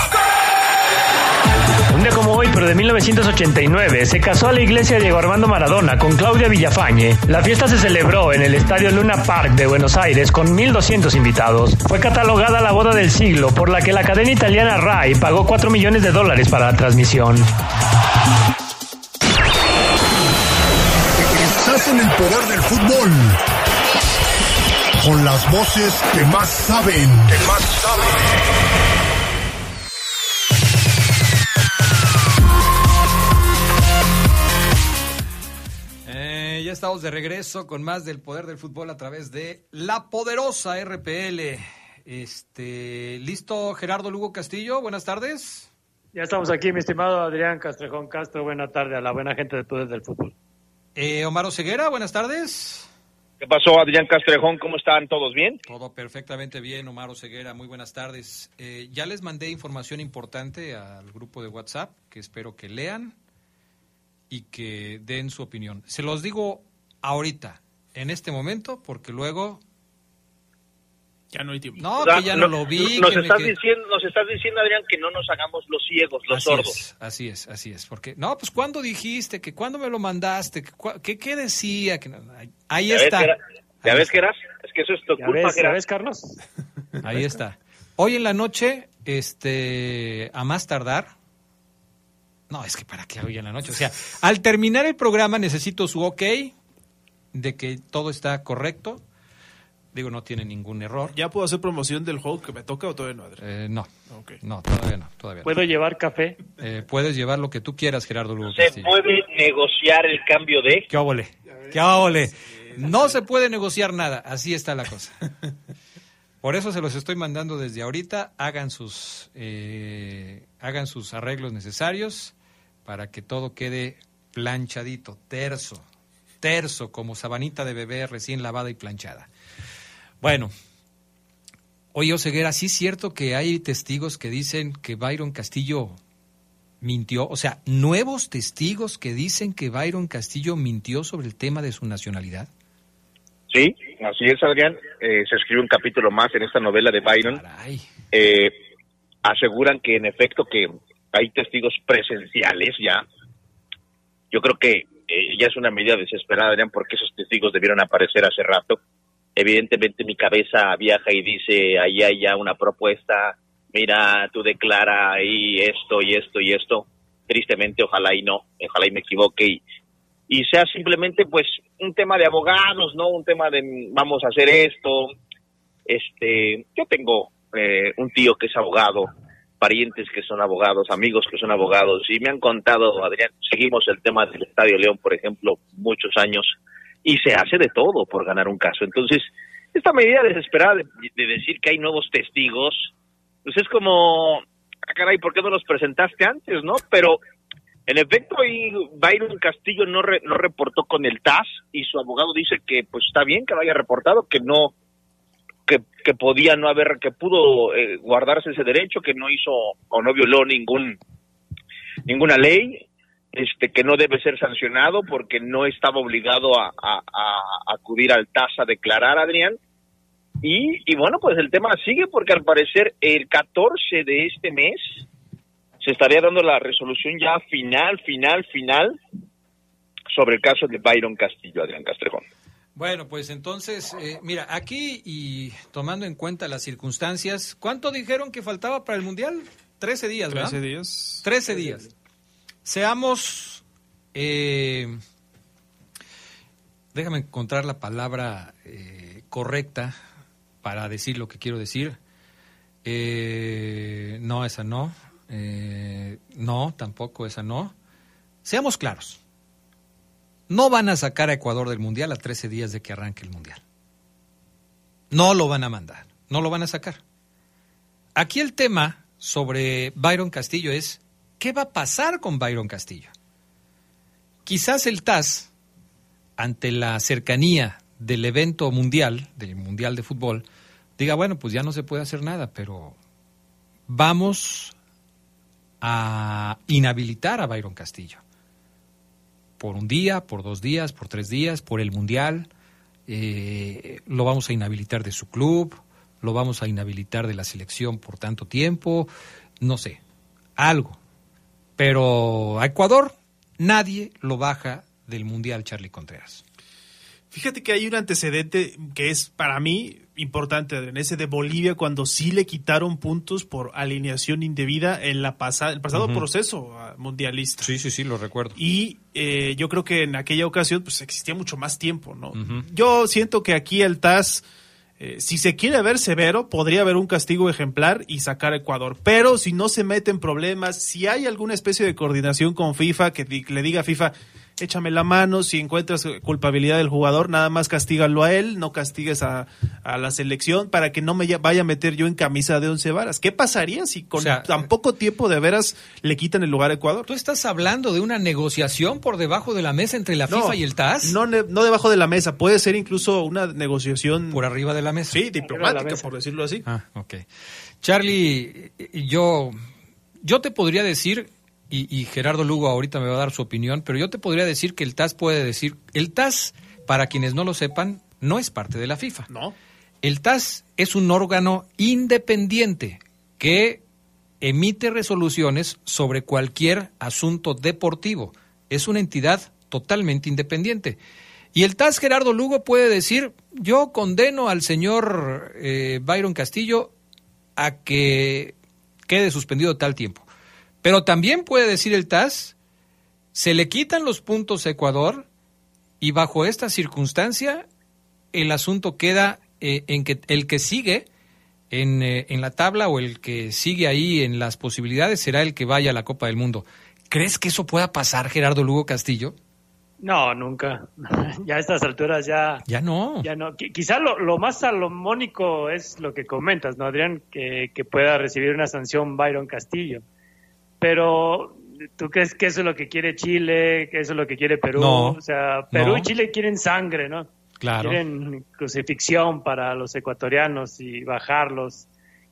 De 1989, se casó a la iglesia Diego Armando Maradona con Claudia Villafañe. La fiesta se celebró en el Estadio Luna Park de Buenos Aires con 1.200 invitados. Fue catalogada la boda del siglo, por la que la cadena italiana RAI pagó 4 millones de dólares para la transmisión. Estás en el poder del fútbol. Con las voces que más saben. Que más saben. Estamos de regreso con más del poder del fútbol a través de la poderosa RPL. Este, ¿listo Gerardo Lugo Castillo? Buenas tardes. Ya estamos aquí, mi estimado Adrián Castrejón Castro. Buena tarde a la buena gente del poder del fútbol. Eh, Omar Ceguera, buenas tardes. ¿Qué pasó, Adrián Castrejón? ¿Cómo están? ¿Todos bien? Todo perfectamente bien, Omar Ceguera. Muy buenas tardes. Eh, ya les mandé información importante al grupo de WhatsApp que espero que lean y que den su opinión. Se los digo ahorita, en este momento, porque luego... Ya no hay tiempo. No, que ya no, lo vi. Nos, estás diciendo, nos estás diciendo, Adrián, que no nos hagamos los ciegos, los sordos. así es, así es. Porque, no, pues ¿cuándo dijiste? que ¿Cuándo me lo mandaste? ¿Qué, qué decía? Que ahí está. ¿Ya ves, que eras? Es que eso es tu culpa, ¿Ya ves, Carlos? Ahí está. Hoy en la noche, este, a más tardar, no, es que para qué hoy en la noche. O sea, al terminar el programa necesito su ok de que todo está correcto Digo, no tiene ningún error. ¿Ya puedo hacer promoción del juego que me toca o todavía no, eh, no. No, todavía no. Todavía ¿Puedo llevar café? Eh, puedes llevar lo que tú quieras, Gerardo Lugo ¿Se puede negociar el cambio de? ¡Qué óvole! ¡Qué óvole! No se puede negociar nada. Así está la cosa. Por eso se los estoy mandando desde ahorita. Hagan sus, eh, hagan sus arreglos necesarios para que todo quede planchadito, terso, terso, como sabanita de bebé recién lavada y planchada. Bueno, oye, Oseguera, ¿sí es cierto que hay testigos que dicen que Byron Castillo mintió? O sea, nuevos testigos que dicen que Byron Castillo mintió sobre el tema de su nacionalidad. Sí, así es, Adrián. Eh, se escribe un capítulo más en esta novela de Byron. Eh, aseguran que en efecto que hay testigos presenciales ya. Yo creo que ya es una medida desesperada, Adrián, porque esos testigos debieron aparecer hace rato evidentemente mi cabeza viaja y dice, ahí hay ya una propuesta, mira, tú declara ahí esto y esto y esto. Tristemente, ojalá y no, ojalá y me equivoque y, y sea simplemente pues un tema de abogados, ¿no? Un tema de vamos a hacer esto. Este, yo tengo eh, un tío que es abogado, parientes que son abogados, amigos que son abogados y me han contado, Adrián, seguimos el tema del Estadio León, por ejemplo, muchos años y se hace de todo por ganar un caso. Entonces, esta medida desesperada de, decir que hay nuevos testigos, pues es como, ah, caray, ¿por qué no los presentaste antes, no? Pero en efecto, ahí Byron Castillo no, no reportó con el TAS y su abogado dice que pues está bien que lo haya reportado, que no que, que podía no haber, que pudo eh, guardarse ese derecho, que no hizo o no violó ningún ninguna ley este que no debe ser sancionado porque no estaba obligado a, acudir al TAS a declarar, Adrián. Y, y, bueno, pues el tema sigue porque al parecer el 14 de este mes se estaría dando la resolución ya final, final, final sobre el caso de Byron Castillo, Adrián Castrejón. Bueno, pues entonces, eh, mira, aquí y tomando en cuenta las circunstancias, ¿cuánto dijeron que faltaba para el Mundial? Trece días, ¿verdad? Trece días. Trece días. Seamos, eh, déjame encontrar la palabra eh, correcta para decir lo que quiero decir. Eh, no, esa no. no, tampoco esa no. Seamos claros. No van a sacar a Ecuador del Mundial a 13 días de que arranque el Mundial. No lo van a mandar, no lo van a sacar. Aquí el tema sobre Byron Castillo es ¿Qué va a pasar con Byron Castillo? Quizás el TAS, ante la cercanía del evento mundial, del Mundial de Fútbol, diga, bueno, pues ya no se puede hacer nada, pero vamos a inhabilitar a Byron Castillo. Por un día, por dos días, por tres días, por el Mundial. Eh, lo vamos a inhabilitar de su club, lo vamos a inhabilitar de la selección por tanto tiempo, no sé, algo. Pero a Ecuador nadie lo baja del Mundial Charlie Contreras. Fíjate que hay un antecedente que es para mí importante, en ese de Bolivia, cuando sí le quitaron puntos por alineación indebida en la pasada, el pasado proceso mundialista. Sí, sí, sí, lo recuerdo. Y eh, yo creo que en aquella ocasión pues existía mucho más tiempo, ¿no? Yo siento que aquí el TAS eh, si se quiere ver severo, podría haber un castigo ejemplar y sacar a Ecuador. Pero si no se mete en problemas, si hay alguna especie de coordinación con FIFA que le diga a FIFA, échame la mano, si encuentras culpabilidad del jugador, nada más castígalo a él, no castigues a, la selección para que no me vaya a meter yo en camisa de once varas. ¿Qué pasaría si con tan poco tiempo de veras le quitan el lugar a Ecuador? ¿Tú estás hablando de una negociación por debajo de la mesa entre la FIFA y el TAS? No, no debajo de la mesa, puede ser incluso una negociación... Por arriba de la mesa. Sí, diplomática, por decirlo así. Ah, ok. Charlie, yo, yo te podría decir y, Gerardo Lugo ahorita me va a dar su opinión, pero yo te podría decir que el TAS puede decir, el TAS, para quienes no lo sepan, no es parte de la FIFA. No. El TAS es un órgano independiente que emite resoluciones sobre cualquier asunto deportivo. Es una entidad totalmente independiente. Y el TAS Gerardo Lugo puede decir, yo condeno al señor eh, Byron Castillo a que quede suspendido tal tiempo. Pero también puede decir el TAS, se le quitan los puntos a Ecuador y bajo esta circunstancia el asunto queda eh, en que el que sigue en, eh, en, la tabla o el que sigue ahí en las posibilidades será el que vaya a la Copa del Mundo. ¿Crees que eso pueda pasar, Gerardo Lugo Castillo? No, nunca. ya a estas alturas ya... Ya no. Ya no. Quizá lo, lo, más salomónico es lo que comentas, ¿no, Adrián? Que, que pueda recibir una sanción Byron Castillo. Pero ¿Tú crees que eso es lo que quiere Chile, que eso es lo que quiere Perú? o sea, Perú y Chile quieren sangre, ¿no? Claro. Quieren crucifixión para los ecuatorianos y bajarlos.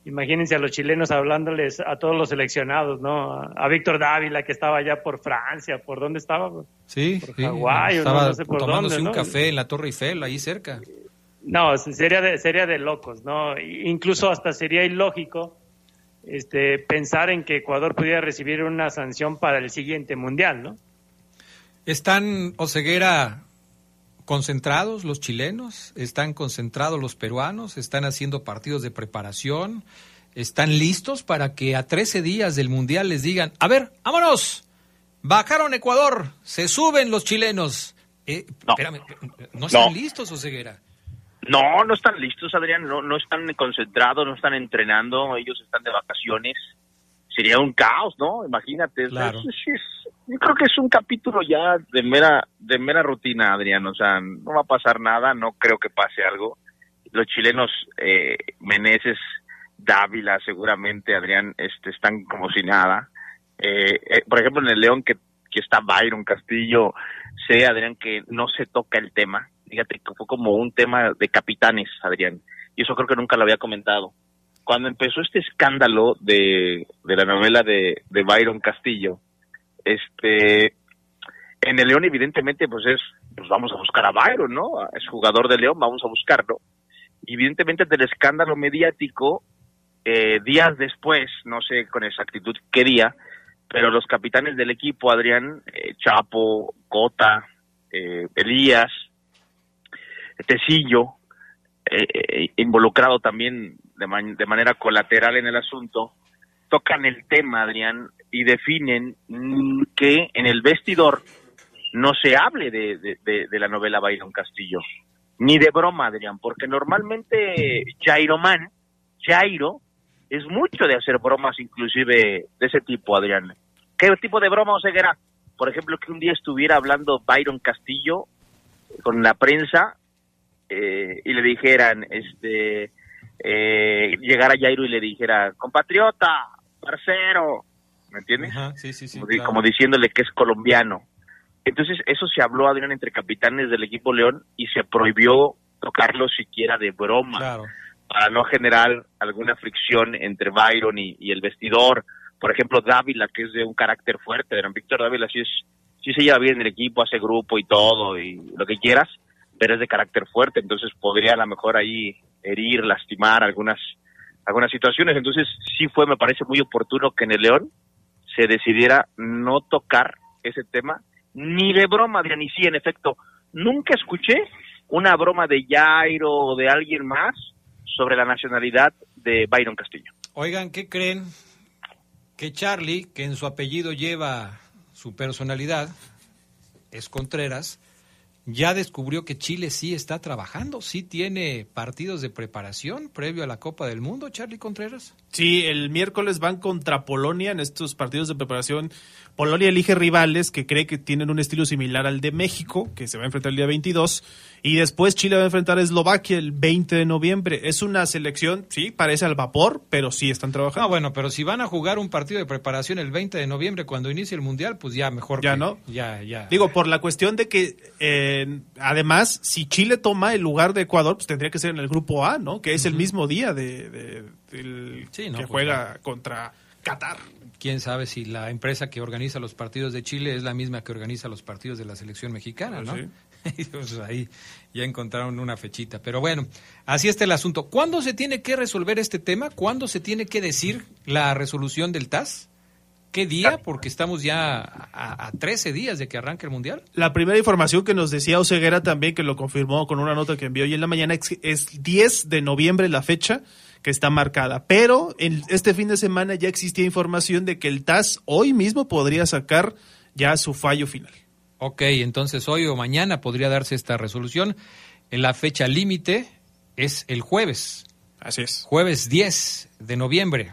Imagínense a los chilenos hablándoles a todos los seleccionados, ¿no? A Víctor Dávila que estaba allá por Francia, ¿por dónde estaba? Sí, por sí. Hawái, estaba no, sé por tomándose dónde, un ¿no? café en la Torre Eiffel, ahí cerca. No, sería de, sería de locos, ¿no? Incluso hasta sería ilógico este, pensar en que Ecuador pudiera recibir una sanción para el siguiente mundial, ¿no? ¿Están, Oseguera, concentrados los chilenos? ¿Están concentrados los peruanos? ¿Están haciendo partidos de preparación? ¿Están listos para que a 13 días del mundial les digan, a ver, vámonos, bajaron Ecuador, se suben los chilenos? Eh, no. Espérame, ¿no están No. listos, Oseguera? No, no están listos, Adrián, no, no están concentrados, no están entrenando, ellos están de vacaciones. Sería un caos, ¿no? Imagínate. Claro. Es- es- es- yo creo que es un capítulo ya de mera, de mera rutina, Adrián. O sea, no va a pasar nada, no creo que pase algo. Los chilenos, eh, Meneses, Dávila, seguramente, Adrián, este, están como si nada. Eh, eh, por ejemplo, en el León, que, que está Byron Castillo, sé, Adrián, que no se toca el tema. Fíjate que fue como un tema de capitanes, Adrián. Y eso creo que nunca lo había comentado. Cuando empezó este escándalo de, de la novela de, Byron Castillo, este, en el León evidentemente pues es, pues vamos a buscar a Byron, ¿no? Es jugador de León, vamos a buscarlo. Evidentemente del escándalo mediático, eh, días después, no sé con exactitud qué día, pero los capitanes del equipo, Adrián, eh, Chapo, Cota, eh, Elías, Tecillo, eh, eh, involucrado también de, man- de manera colateral en el asunto, tocan el tema, Adrián, y definen que en el vestidor no se hable de, de- la novela Byron Castillo, ni de broma, Adrián, porque normalmente Jairo Man, Jairo, es mucho de hacer bromas inclusive de ese tipo, Adrián. ¿Qué tipo de broma Oseguera? Por ejemplo, que un día estuviera hablando Byron Castillo con la prensa eh, y le dijeran, este, eh, llegara Jairo y le dijera, compatriota, parcero, ¿me entiendes? Ajá, sí, sí, sí. como, di- claro. como diciéndole que es colombiano. Entonces, eso se habló, Adrián, entre capitanes del equipo León y se prohibió tocarlo siquiera de broma Claro. para no generar alguna fricción entre Byron y, y el vestidor. Por ejemplo, Dávila, que es de un carácter fuerte, Víctor Dávila sí, es, sí se lleva bien en el equipo, hace grupo y todo, y lo que quieras, pero es de carácter fuerte, entonces podría a lo mejor ahí herir, lastimar algunas, algunas situaciones. Entonces sí fue, me parece muy oportuno que en el León se decidiera no tocar ese tema, ni de broma, Adrián, y sí, en efecto, nunca escuché una broma de Jairo o de alguien más sobre la nacionalidad de Byron Castillo. Oigan, ¿qué creen? Que Charlie, que en su apellido lleva su personalidad, es Contreras, ya descubrió que Chile sí está trabajando, sí tiene partidos de preparación previo a la Copa del Mundo, Charlie Contreras. Sí, el miércoles van contra Polonia en estos partidos de preparación. Polonia elige rivales que cree que tienen un estilo similar al de México, que se va a enfrentar el día 22, y después Chile va a enfrentar a Eslovaquia el 20 de noviembre. Es una selección, sí, parece al vapor, pero sí están trabajando. Ah, bueno, pero si van a jugar un partido de preparación el 20 de noviembre cuando inicie el Mundial, pues ya mejor Ya que- no. Ya, ya. Digo, por la cuestión de que, eh, además, si Chile toma el lugar de Ecuador, pues tendría que ser en el grupo A, ¿no? Que es el mismo día de, de- del- Sí, no, que pues, juega contra Qatar. quién sabe si la empresa que organiza los partidos de Chile es la misma que organiza los partidos de la selección mexicana, ¿no? Pues Pues ahí ya encontraron una fechita. Pero bueno, así está el asunto. ¿Cuándo se tiene que resolver este tema? ¿Cuándo se tiene que decir la resolución del TAS? ¿Qué día? Porque estamos ya a, a 13 días de que arranque el Mundial. La primera información que nos decía Oseguera también, que lo confirmó con una nota que envió hoy en la mañana, es, es 10 de noviembre la fecha que está marcada. Pero en este fin de semana ya existía información de que el TAS hoy mismo podría sacar ya su fallo final. Ok, entonces hoy o mañana podría darse esta resolución. La fecha límite es el jueves. Así es. Jueves 10 de noviembre.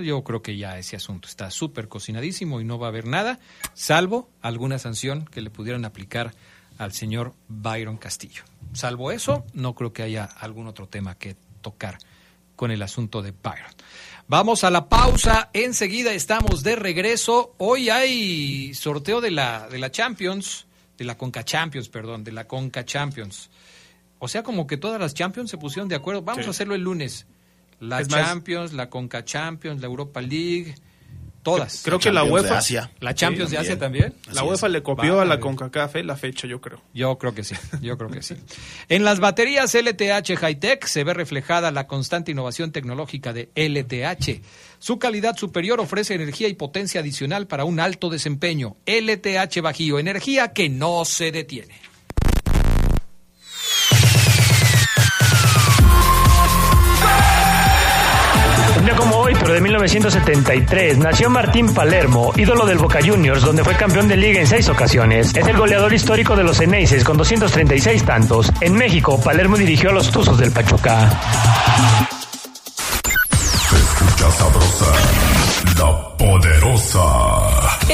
Yo creo que ya ese asunto está súper cocinadísimo y no va a haber nada, salvo alguna sanción que le pudieran aplicar al señor Byron Castillo. Salvo eso, no creo que haya algún otro tema que tocar con el asunto de Byron. Vamos a la pausa, enseguida estamos de regreso. Hoy hay sorteo de la, de la Champions, de la Conca Champions, perdón, de la Conca Champions. O sea, como que todas las Champions se pusieron de acuerdo. Vamos a hacerlo el lunes. La Champions, la Conca Champions, la Europa League, todas. Creo que la UEFA. La Champions de Asia también. La UEFA le copió a la CONCACAF la fecha, yo creo. Yo creo que sí, yo creo que sí. En las baterías LTH Hightech se ve reflejada la constante innovación tecnológica de LTH. Su calidad superior ofrece energía y potencia adicional para un alto desempeño. LTH Bajío, energía que no se detiene. Como hoy, pero de 1973, nació Martín Palermo, ídolo del Boca Juniors, donde fue campeón de liga en seis ocasiones. Es el goleador histórico de los Eneises con 236 tantos. En México, Palermo dirigió a los Tuzos del Pachuca.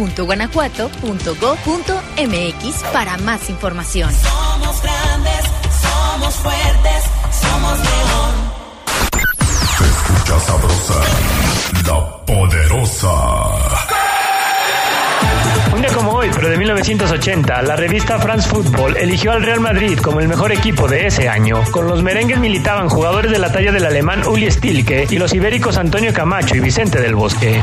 www.guanajuato.go.mx para más información. Somos grandes, somos fuertes, somos León. Se escucha sabrosa, la poderosa. Un día como hoy, pero de 1980, la revista France Football eligió al Real Madrid como el mejor equipo de ese año. Con los merengues militaban jugadores de la talla del alemán Uli Stilke y los ibéricos Antonio Camacho y Vicente del Bosque.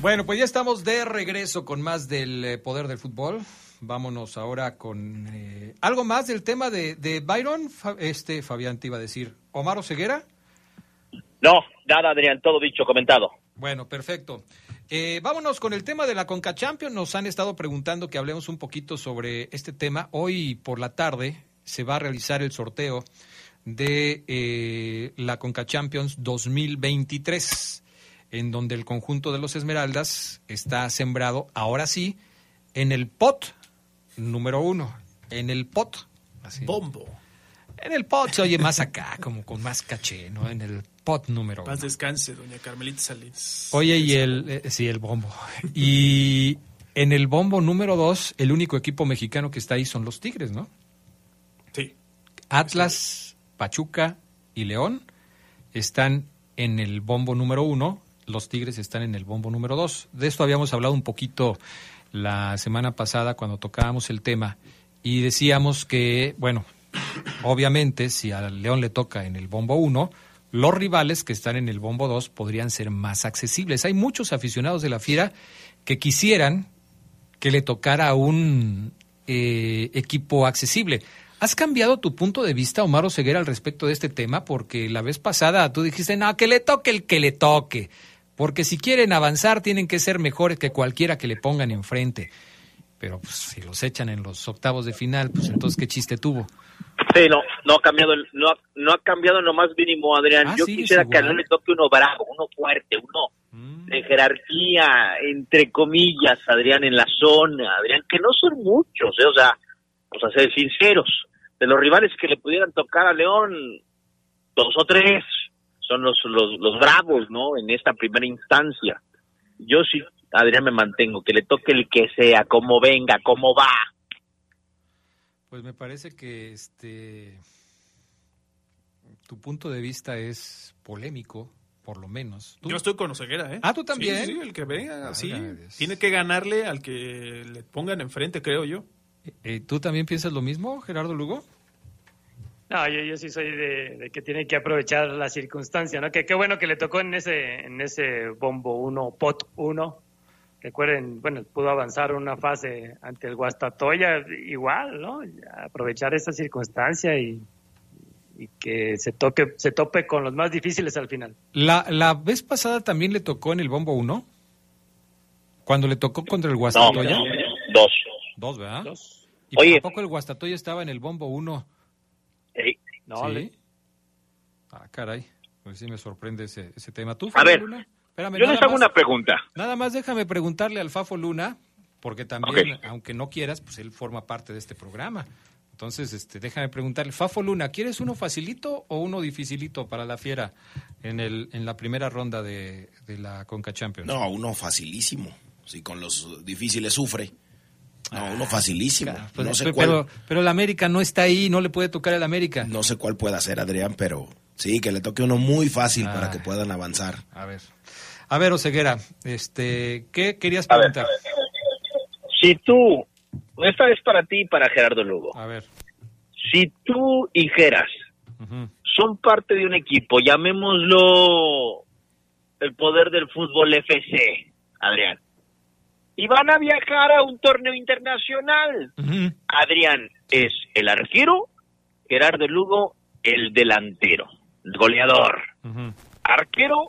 Bueno, pues ya estamos de regreso con más del eh, poder del fútbol. Vámonos ahora con eh, algo más del tema de, de Byron. este Fabián te iba a decir, Omar Ceguera. No, nada, Adrián, todo dicho, comentado. Bueno, perfecto. Eh, vámonos con el tema de la Conca Champions. Nos han estado preguntando que hablemos un poquito sobre este tema. Hoy por la tarde se va a realizar el sorteo de eh, la Conca Champions 2023, en donde el conjunto de los Esmeraldas está sembrado, ahora sí, en el pot número uno, en el pot. Así. Bombo. En el pot se oye más acá, como con más caché, ¿no? En el pot número Paz descanse, doña Carmelita Salins. Oye, y el, eh, sí, el bombo. Y en el bombo número dos, el único equipo mexicano que está ahí son los Tigres, ¿no? Sí. Atlas, Pachuca y León están en el bombo número uno, los Tigres están en el bombo número dos. De esto habíamos hablado un poquito la semana pasada cuando tocábamos el tema y decíamos que, bueno, obviamente si al León le toca en el bombo 1, los rivales que están en el bombo 2 podrían ser más accesibles. Hay muchos aficionados de la Fiera que quisieran que le tocara un eh, equipo accesible. ¿Has cambiado tu punto de vista, Omar Ceguera, al respecto de este tema? Porque la vez pasada tú dijiste, no, que le toque el que le toque. Porque si quieren avanzar, tienen que ser mejores que cualquiera que le pongan enfrente. Pero pues, si los echan en los octavos de final, pues entonces, ¿qué chiste tuvo? Sí, no, no ha cambiado, no, no ha cambiado lo más mínimo, Adrián. Ah, Yo sí, quisiera que no le toque uno bravo, uno fuerte, uno Mm. de jerarquía, entre comillas, Adrián, en la zona, Adrián, que no son muchos, ¿eh? o sea, vamos a ser sinceros, de los rivales que le pudieran tocar a León, dos o tres son los, los, los bravos, ¿no? En esta primera instancia. Yo sí, Adrián, me mantengo, que le toque el que sea, como venga, como va. Pues me parece que este tu punto de vista es polémico, por lo menos. ¿Tú? Yo estoy con Oseguera, ¿eh? Ah, ¿tú también? Sí, sí, el que venga, así. Válgame Dios. Tiene que ganarle al que le pongan enfrente, creo yo. Eh, ¿Tú también piensas lo mismo, Gerardo Lugo? No, yo, yo sí soy de, de que tiene que aprovechar la circunstancia, ¿no? Que qué bueno que le tocó en ese, en ese bombo 1, pot 1. Recuerden, bueno, pudo avanzar una fase ante el Guastatoya, igual, ¿no? Aprovechar esa circunstancia y, y que se toque, se tope con los más difíciles al final. La, la vez pasada también le tocó en el bombo 1. Cuando le tocó contra el Guastatoya. Dos. Dos, ¿verdad? Dos. ¿Y Oye. ¿a poco el Guastatoya estaba en el bombo 1? Sí. No, ¿Sí? le- Ah, caray. Pues sí me sorprende ese, ese tema. ¿Tú, A Fafo ver, Luna? Espérame, Yo nada les hago más- una pregunta. Nada más déjame preguntarle al Fafo Luna, porque también, aunque no quieras, pues él forma parte de este programa. Entonces, este, déjame preguntarle, Fafo Luna, ¿quieres uno facilito o uno dificilito para la fiera en, el, en la primera ronda de, de la Conca Champions? No, uno facilísimo. Si con los difíciles sufre. No, uno facilísimo. Pues, no sé pero, cuál, pero, pero el América no está ahí, no le puede tocar el América. no sé cuál pueda ser, Adrián, pero sí, que le toque uno muy fácil Ah. para que puedan avanzar. A ver. A ver, Oseguera, este, ¿qué querías A ver. preguntar? Si tú, esta es para ti y para Gerardo Lugo. A ver. Si tú y Geras son parte de un equipo, llamémoslo el poder del fútbol FC, Adrián, y van a viajar a un torneo internacional, Adrián es el arquero, Gerardo Lugo el delantero, el goleador, arquero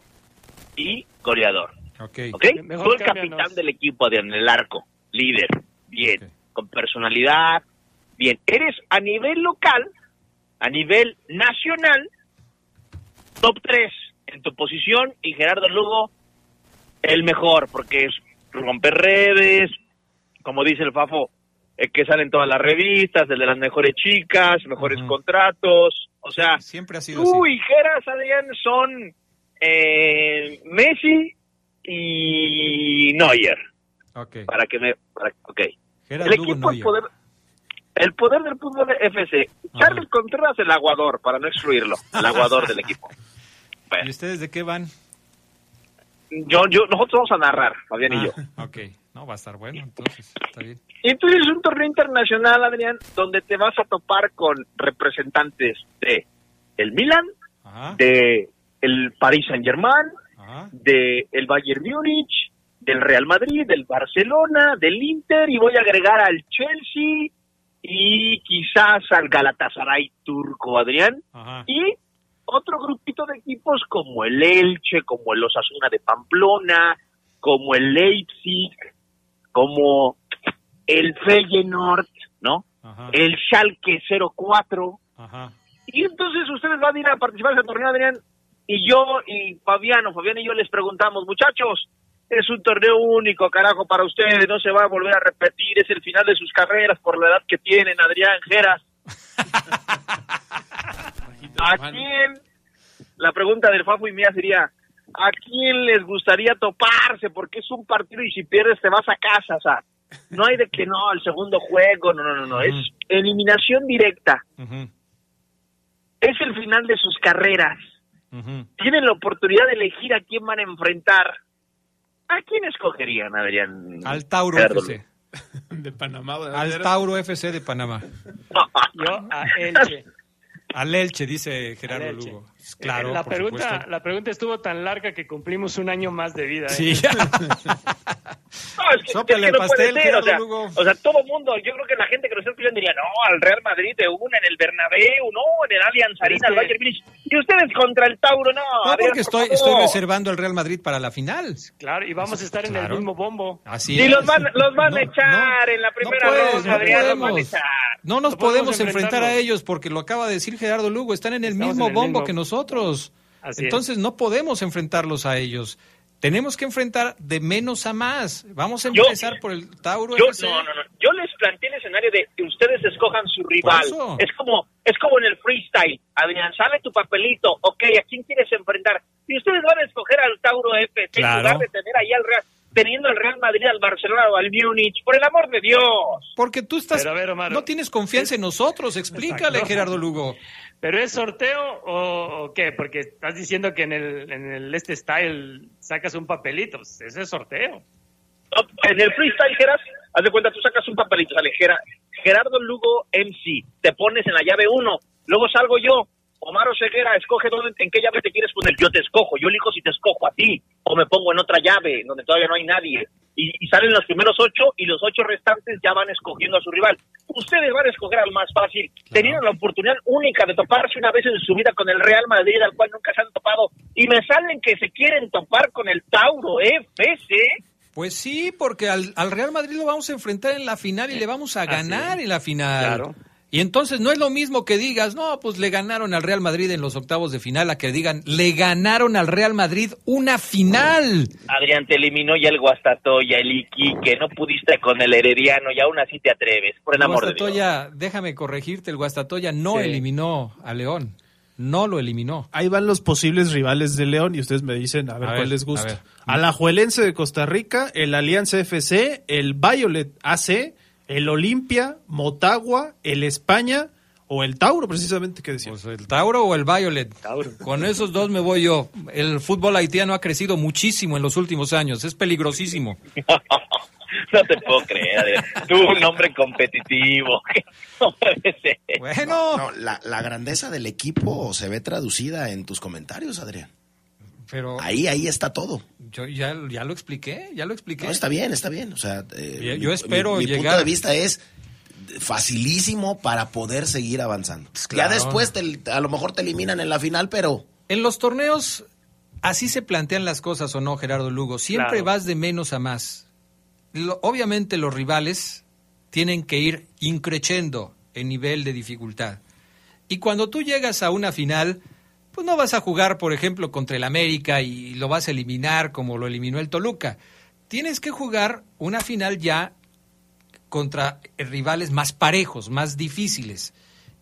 y goleador. Ok. ¿Ok? Tú el capitán del equipo, Adrián, el arco, líder, bien, con personalidad, bien. Eres a nivel local, a nivel nacional, top 3 en tu posición y Gerardo Lugo el mejor, porque es romper redes, como dice el Fafo, es que salen todas las revistas, el de las mejores chicas, mejores contratos, o sea, siempre ha sido tú y Geras, Adrián, son eh, Messi y Neuer. Ok. Para que me... Para, el Lugo equipo, el poder, el poder del fútbol FC. Charles Contreras, el aguador, para no excluirlo, el aguador del equipo. ¿Y ustedes de qué van? Yo, yo, nosotros vamos a narrar, Fabián y yo. Ah, ok, no, va a estar bueno, entonces, está bien. Y entonces es un torneo internacional, Adrián, donde te vas a topar con representantes de el Milan, de el Paris Saint Germain, de el Bayern Múnich, del Real Madrid, del Barcelona, del Inter y voy a agregar al Chelsea y quizás al Galatasaray turco, Adrián. Y otro grupito de equipos como el Elche, como el Osasuna de Pamplona, como el Leipzig, como el Feyenoord, ¿no? El Schalke 04. Y entonces ustedes van a ir a participar en ese torneo, Adrián, y yo y Fabiano, Fabián y yo les preguntamos, muchachos, es un torneo único, carajo, para ustedes, no se va a volver a repetir, es el final de sus carreras por la edad que tienen, Adrián, Geras. ¿A quién? La pregunta del Fafo y mía sería, ¿a quién les gustaría toparse? Porque es un partido y si pierdes te vas a casa, o sea, no hay de que no, el segundo juego, no, no, no, no, es eliminación directa. Es el final de sus carreras. Tienen la oportunidad de elegir a quién van a enfrentar. ¿A quién escogerían, Adrián? Al Tauro? FC. De Panamá. Al Tauro FC de Panamá. Yo a Elche. Al Elche, dice Gerardo Elche. Lugo. Claro, la por pregunta, supuesto. la pregunta estuvo tan larga que cumplimos un año más de vida. ¿eh? Sí. No, es que, es que no puede ser. O sea, o sea, todo mundo, yo creo que la gente que nos está escuchando diría, no, al Real Madrid de una en el Bernabéu, no, en el Allianz Arena, al Bayern Munich. Y ustedes contra el Tauro, no. No, porque estoy, estoy reservando el Real Madrid para la final. Claro, y vamos a estar en el mismo bombo. Así y los van, los van a echar en la primera ronda, Adrián, los van a echar. No nos podemos enfrentar a ellos porque lo acaba de decir Gerardo Lugo, están en el mismo bombo que nosotros. Entonces no podemos enfrentarlos a ellos. Tenemos que enfrentar de menos a más. Vamos a empezar por el Tauro. Yo, no, no, no. Yo les planteé el escenario de que ustedes escojan su rival. Es como, es como en el freestyle. Adrián, sale tu papelito. Ok, ¿a quién quieres enfrentar? Y ustedes van a escoger al Tauro FC en lugar de tener ahí al Real teniendo al Real Madrid, al Barcelona o al Múnich, por el amor de Dios. Porque tú estás, no tienes confianza en nosotros, explícale Gerardo Lugo. ¿Pero es sorteo o, qué? Porque estás diciendo que en el, en el este style sacas un papelito, pues, ese es sorteo. en el freestyle, Geras, haz de cuenta, tú sacas un papelito, sale Gerardo Lugo MC, te pones en la llave 1, luego salgo yo, Omar Ceguera, escoge dónde, en qué llave te quieres poner. Yo te escojo, yo elijo si te escojo a ti, o me pongo en otra llave, donde todavía no hay nadie. Y, salen los primeros ocho, y los ocho restantes ya van escogiendo a su rival. Ustedes van a escoger al más fácil. Tenían la oportunidad única de toparse una vez en su vida con el Real Madrid, al cual nunca se han topado. Y me salen que se quieren topar con el Tauro FC. Pues sí, porque al, Real Madrid lo vamos a enfrentar en la final y le vamos a ganar en la final. Claro. Y entonces no es lo mismo que digas, no, pues le ganaron al Real Madrid en los octavos de final, a que digan, le ganaron al Real Madrid una final. Adrián, te eliminó ya el Guastatoya, el Iquique, no pudiste con el Herediano y aún así te atreves, por el, amor de Dios. déjame corregirte, el Guastatoya no eliminó a León. No lo eliminó. Ahí van los posibles rivales de León y ustedes me dicen a ver cuál les gusta. A la Juelense de Costa Rica, el Alianza FC, el Violet AC, el Olimpia, Motagua, el España o el Tauro, precisamente, ¿qué decía? Pues el Tauro o el Violet. Con esos dos me voy yo. El fútbol haitiano ha crecido muchísimo en los últimos años, es peligrosísimo. no te puedo creer, Tú, un hombre competitivo. Bueno. la, la grandeza del equipo se ve traducida en tus comentarios, Adrián. Pero ahí, ahí está todo. Yo ya, ya lo expliqué, ya lo expliqué. No, está bien, está bien. O sea, eh, yo espero mi, llegar. punto de vista es facilísimo para poder seguir avanzando. Pues ya después a lo mejor te eliminan en la final, pero... En los torneos así se plantean las cosas o no, Gerardo Lugo. Siempre vas de menos a más. obviamente los rivales tienen que ir increciendo en nivel de dificultad. Y cuando tú llegas a una final, pues no vas a jugar, por ejemplo, contra el América y lo vas a eliminar como lo eliminó el Toluca. Tienes que jugar una final ya contra rivales más parejos, más difíciles.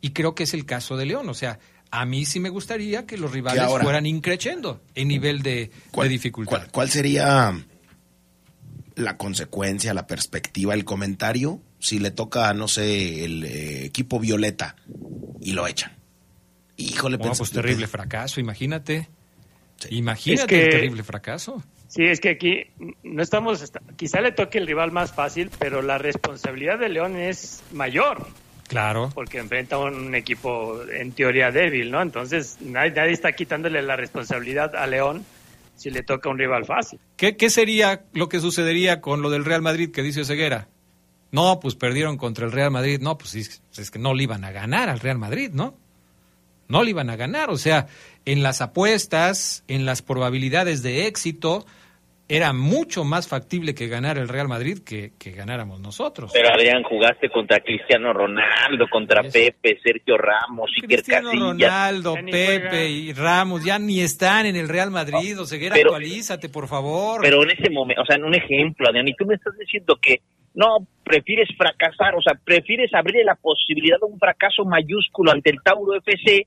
Y creo que es el caso de León. O sea, a mí sí me gustaría que los rivales fueran increciendo en nivel de, dificultad. ¿cuál, sería la consecuencia, la perspectiva, el comentario si le toca, no sé, el eh, equipo violeta y lo echan? Híjole, pues terrible fracaso, imagínate. Imagínate el terrible fracaso. Sí, es que aquí no estamos, quizá le toque el rival más fácil, pero la responsabilidad de León es mayor. Claro. Porque enfrenta a un equipo en teoría débil, ¿no? Entonces nadie, nadie, está quitándole la responsabilidad a León si le toca un rival fácil. ¿Qué, ¿Qué sería lo que sucedería con lo del Real Madrid que dice Ceguera? No, pues perdieron contra el Real Madrid. No, pues es que no le iban a ganar al Real Madrid, ¿no? No le iban a ganar. O sea, en las apuestas, en las probabilidades de éxito, era mucho más factible que ganara el Real Madrid que, que ganáramos nosotros. Pero Adrián, jugaste contra Cristiano Ronaldo, contra Pepe, Sergio Ramos, Cristiano Ronaldo, Pepe y Ramos ya ni están en el Real Madrid, o sea, actualízate, por favor. Pero en ese momento, o sea, en un ejemplo, Adrián, y tú me estás diciendo que no prefieres fracasar, o sea, prefieres abrirle la posibilidad de un fracaso mayúsculo ante el Tauro FC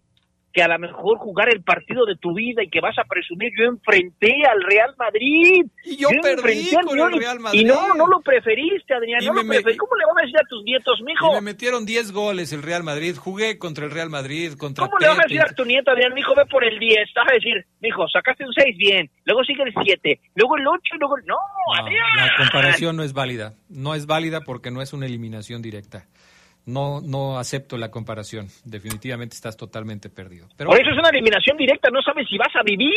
que a lo mejor jugar el partido de tu vida y que vas a presumir, yo enfrenté al Real Madrid. Y yo, perdí con el Real Madrid. Y no, no lo preferiste, Adrián. No lo preferiste. ¿Cómo le vas a decir a tus nietos, mijo? Y me metieron 10 goles el Real Madrid. Jugué contra el Real Madrid, contra ¿Cómo le vas a decir a tu nieto, Adrián? Mijo, ve por el 10. Vas a decir, mijo, sacaste un 6 bien. Luego sigue el 7. Luego el 8 y luego... No, no, Adrián. La comparación no es válida. No es válida porque no es una eliminación directa no, no acepto la comparación. Definitivamente estás totalmente perdido. Por eso es una eliminación directa, no sabes si vas a vivir.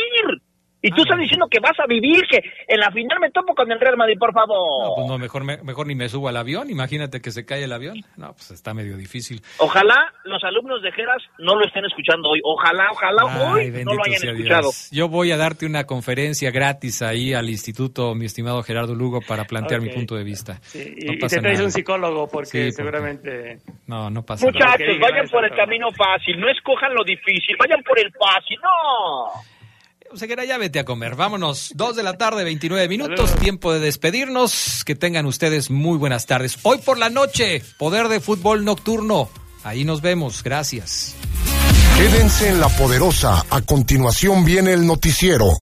Y tú estás diciendo que vas a vivir, que en la final me topo con el Real Madrid, por favor. No, pues no, mejor, mejor ni me subo al avión. Imagínate que se cae el avión. No, pues está medio difícil. Ojalá los alumnos de Geras no lo estén escuchando hoy. Ojalá, ojalá hoy no lo hayan escuchado. Yo voy a darte una conferencia gratis ahí al instituto, mi estimado Gerardo Lugo, para plantear mi punto de vista. y, te traes un psicólogo porque seguramente... No, no pasa nada. Muchachos, vayan por el camino fácil, no escojan lo difícil, vayan por el fácil, no. Seguirá ya vete a comer. Vámonos. Dos de la tarde, 29 minutos. Tiempo de despedirnos. Que tengan ustedes muy buenas tardes. Hoy por la noche, Poder de Fútbol Nocturno. Ahí nos vemos. Gracias. Quédense en la poderosa. A continuación viene el noticiero.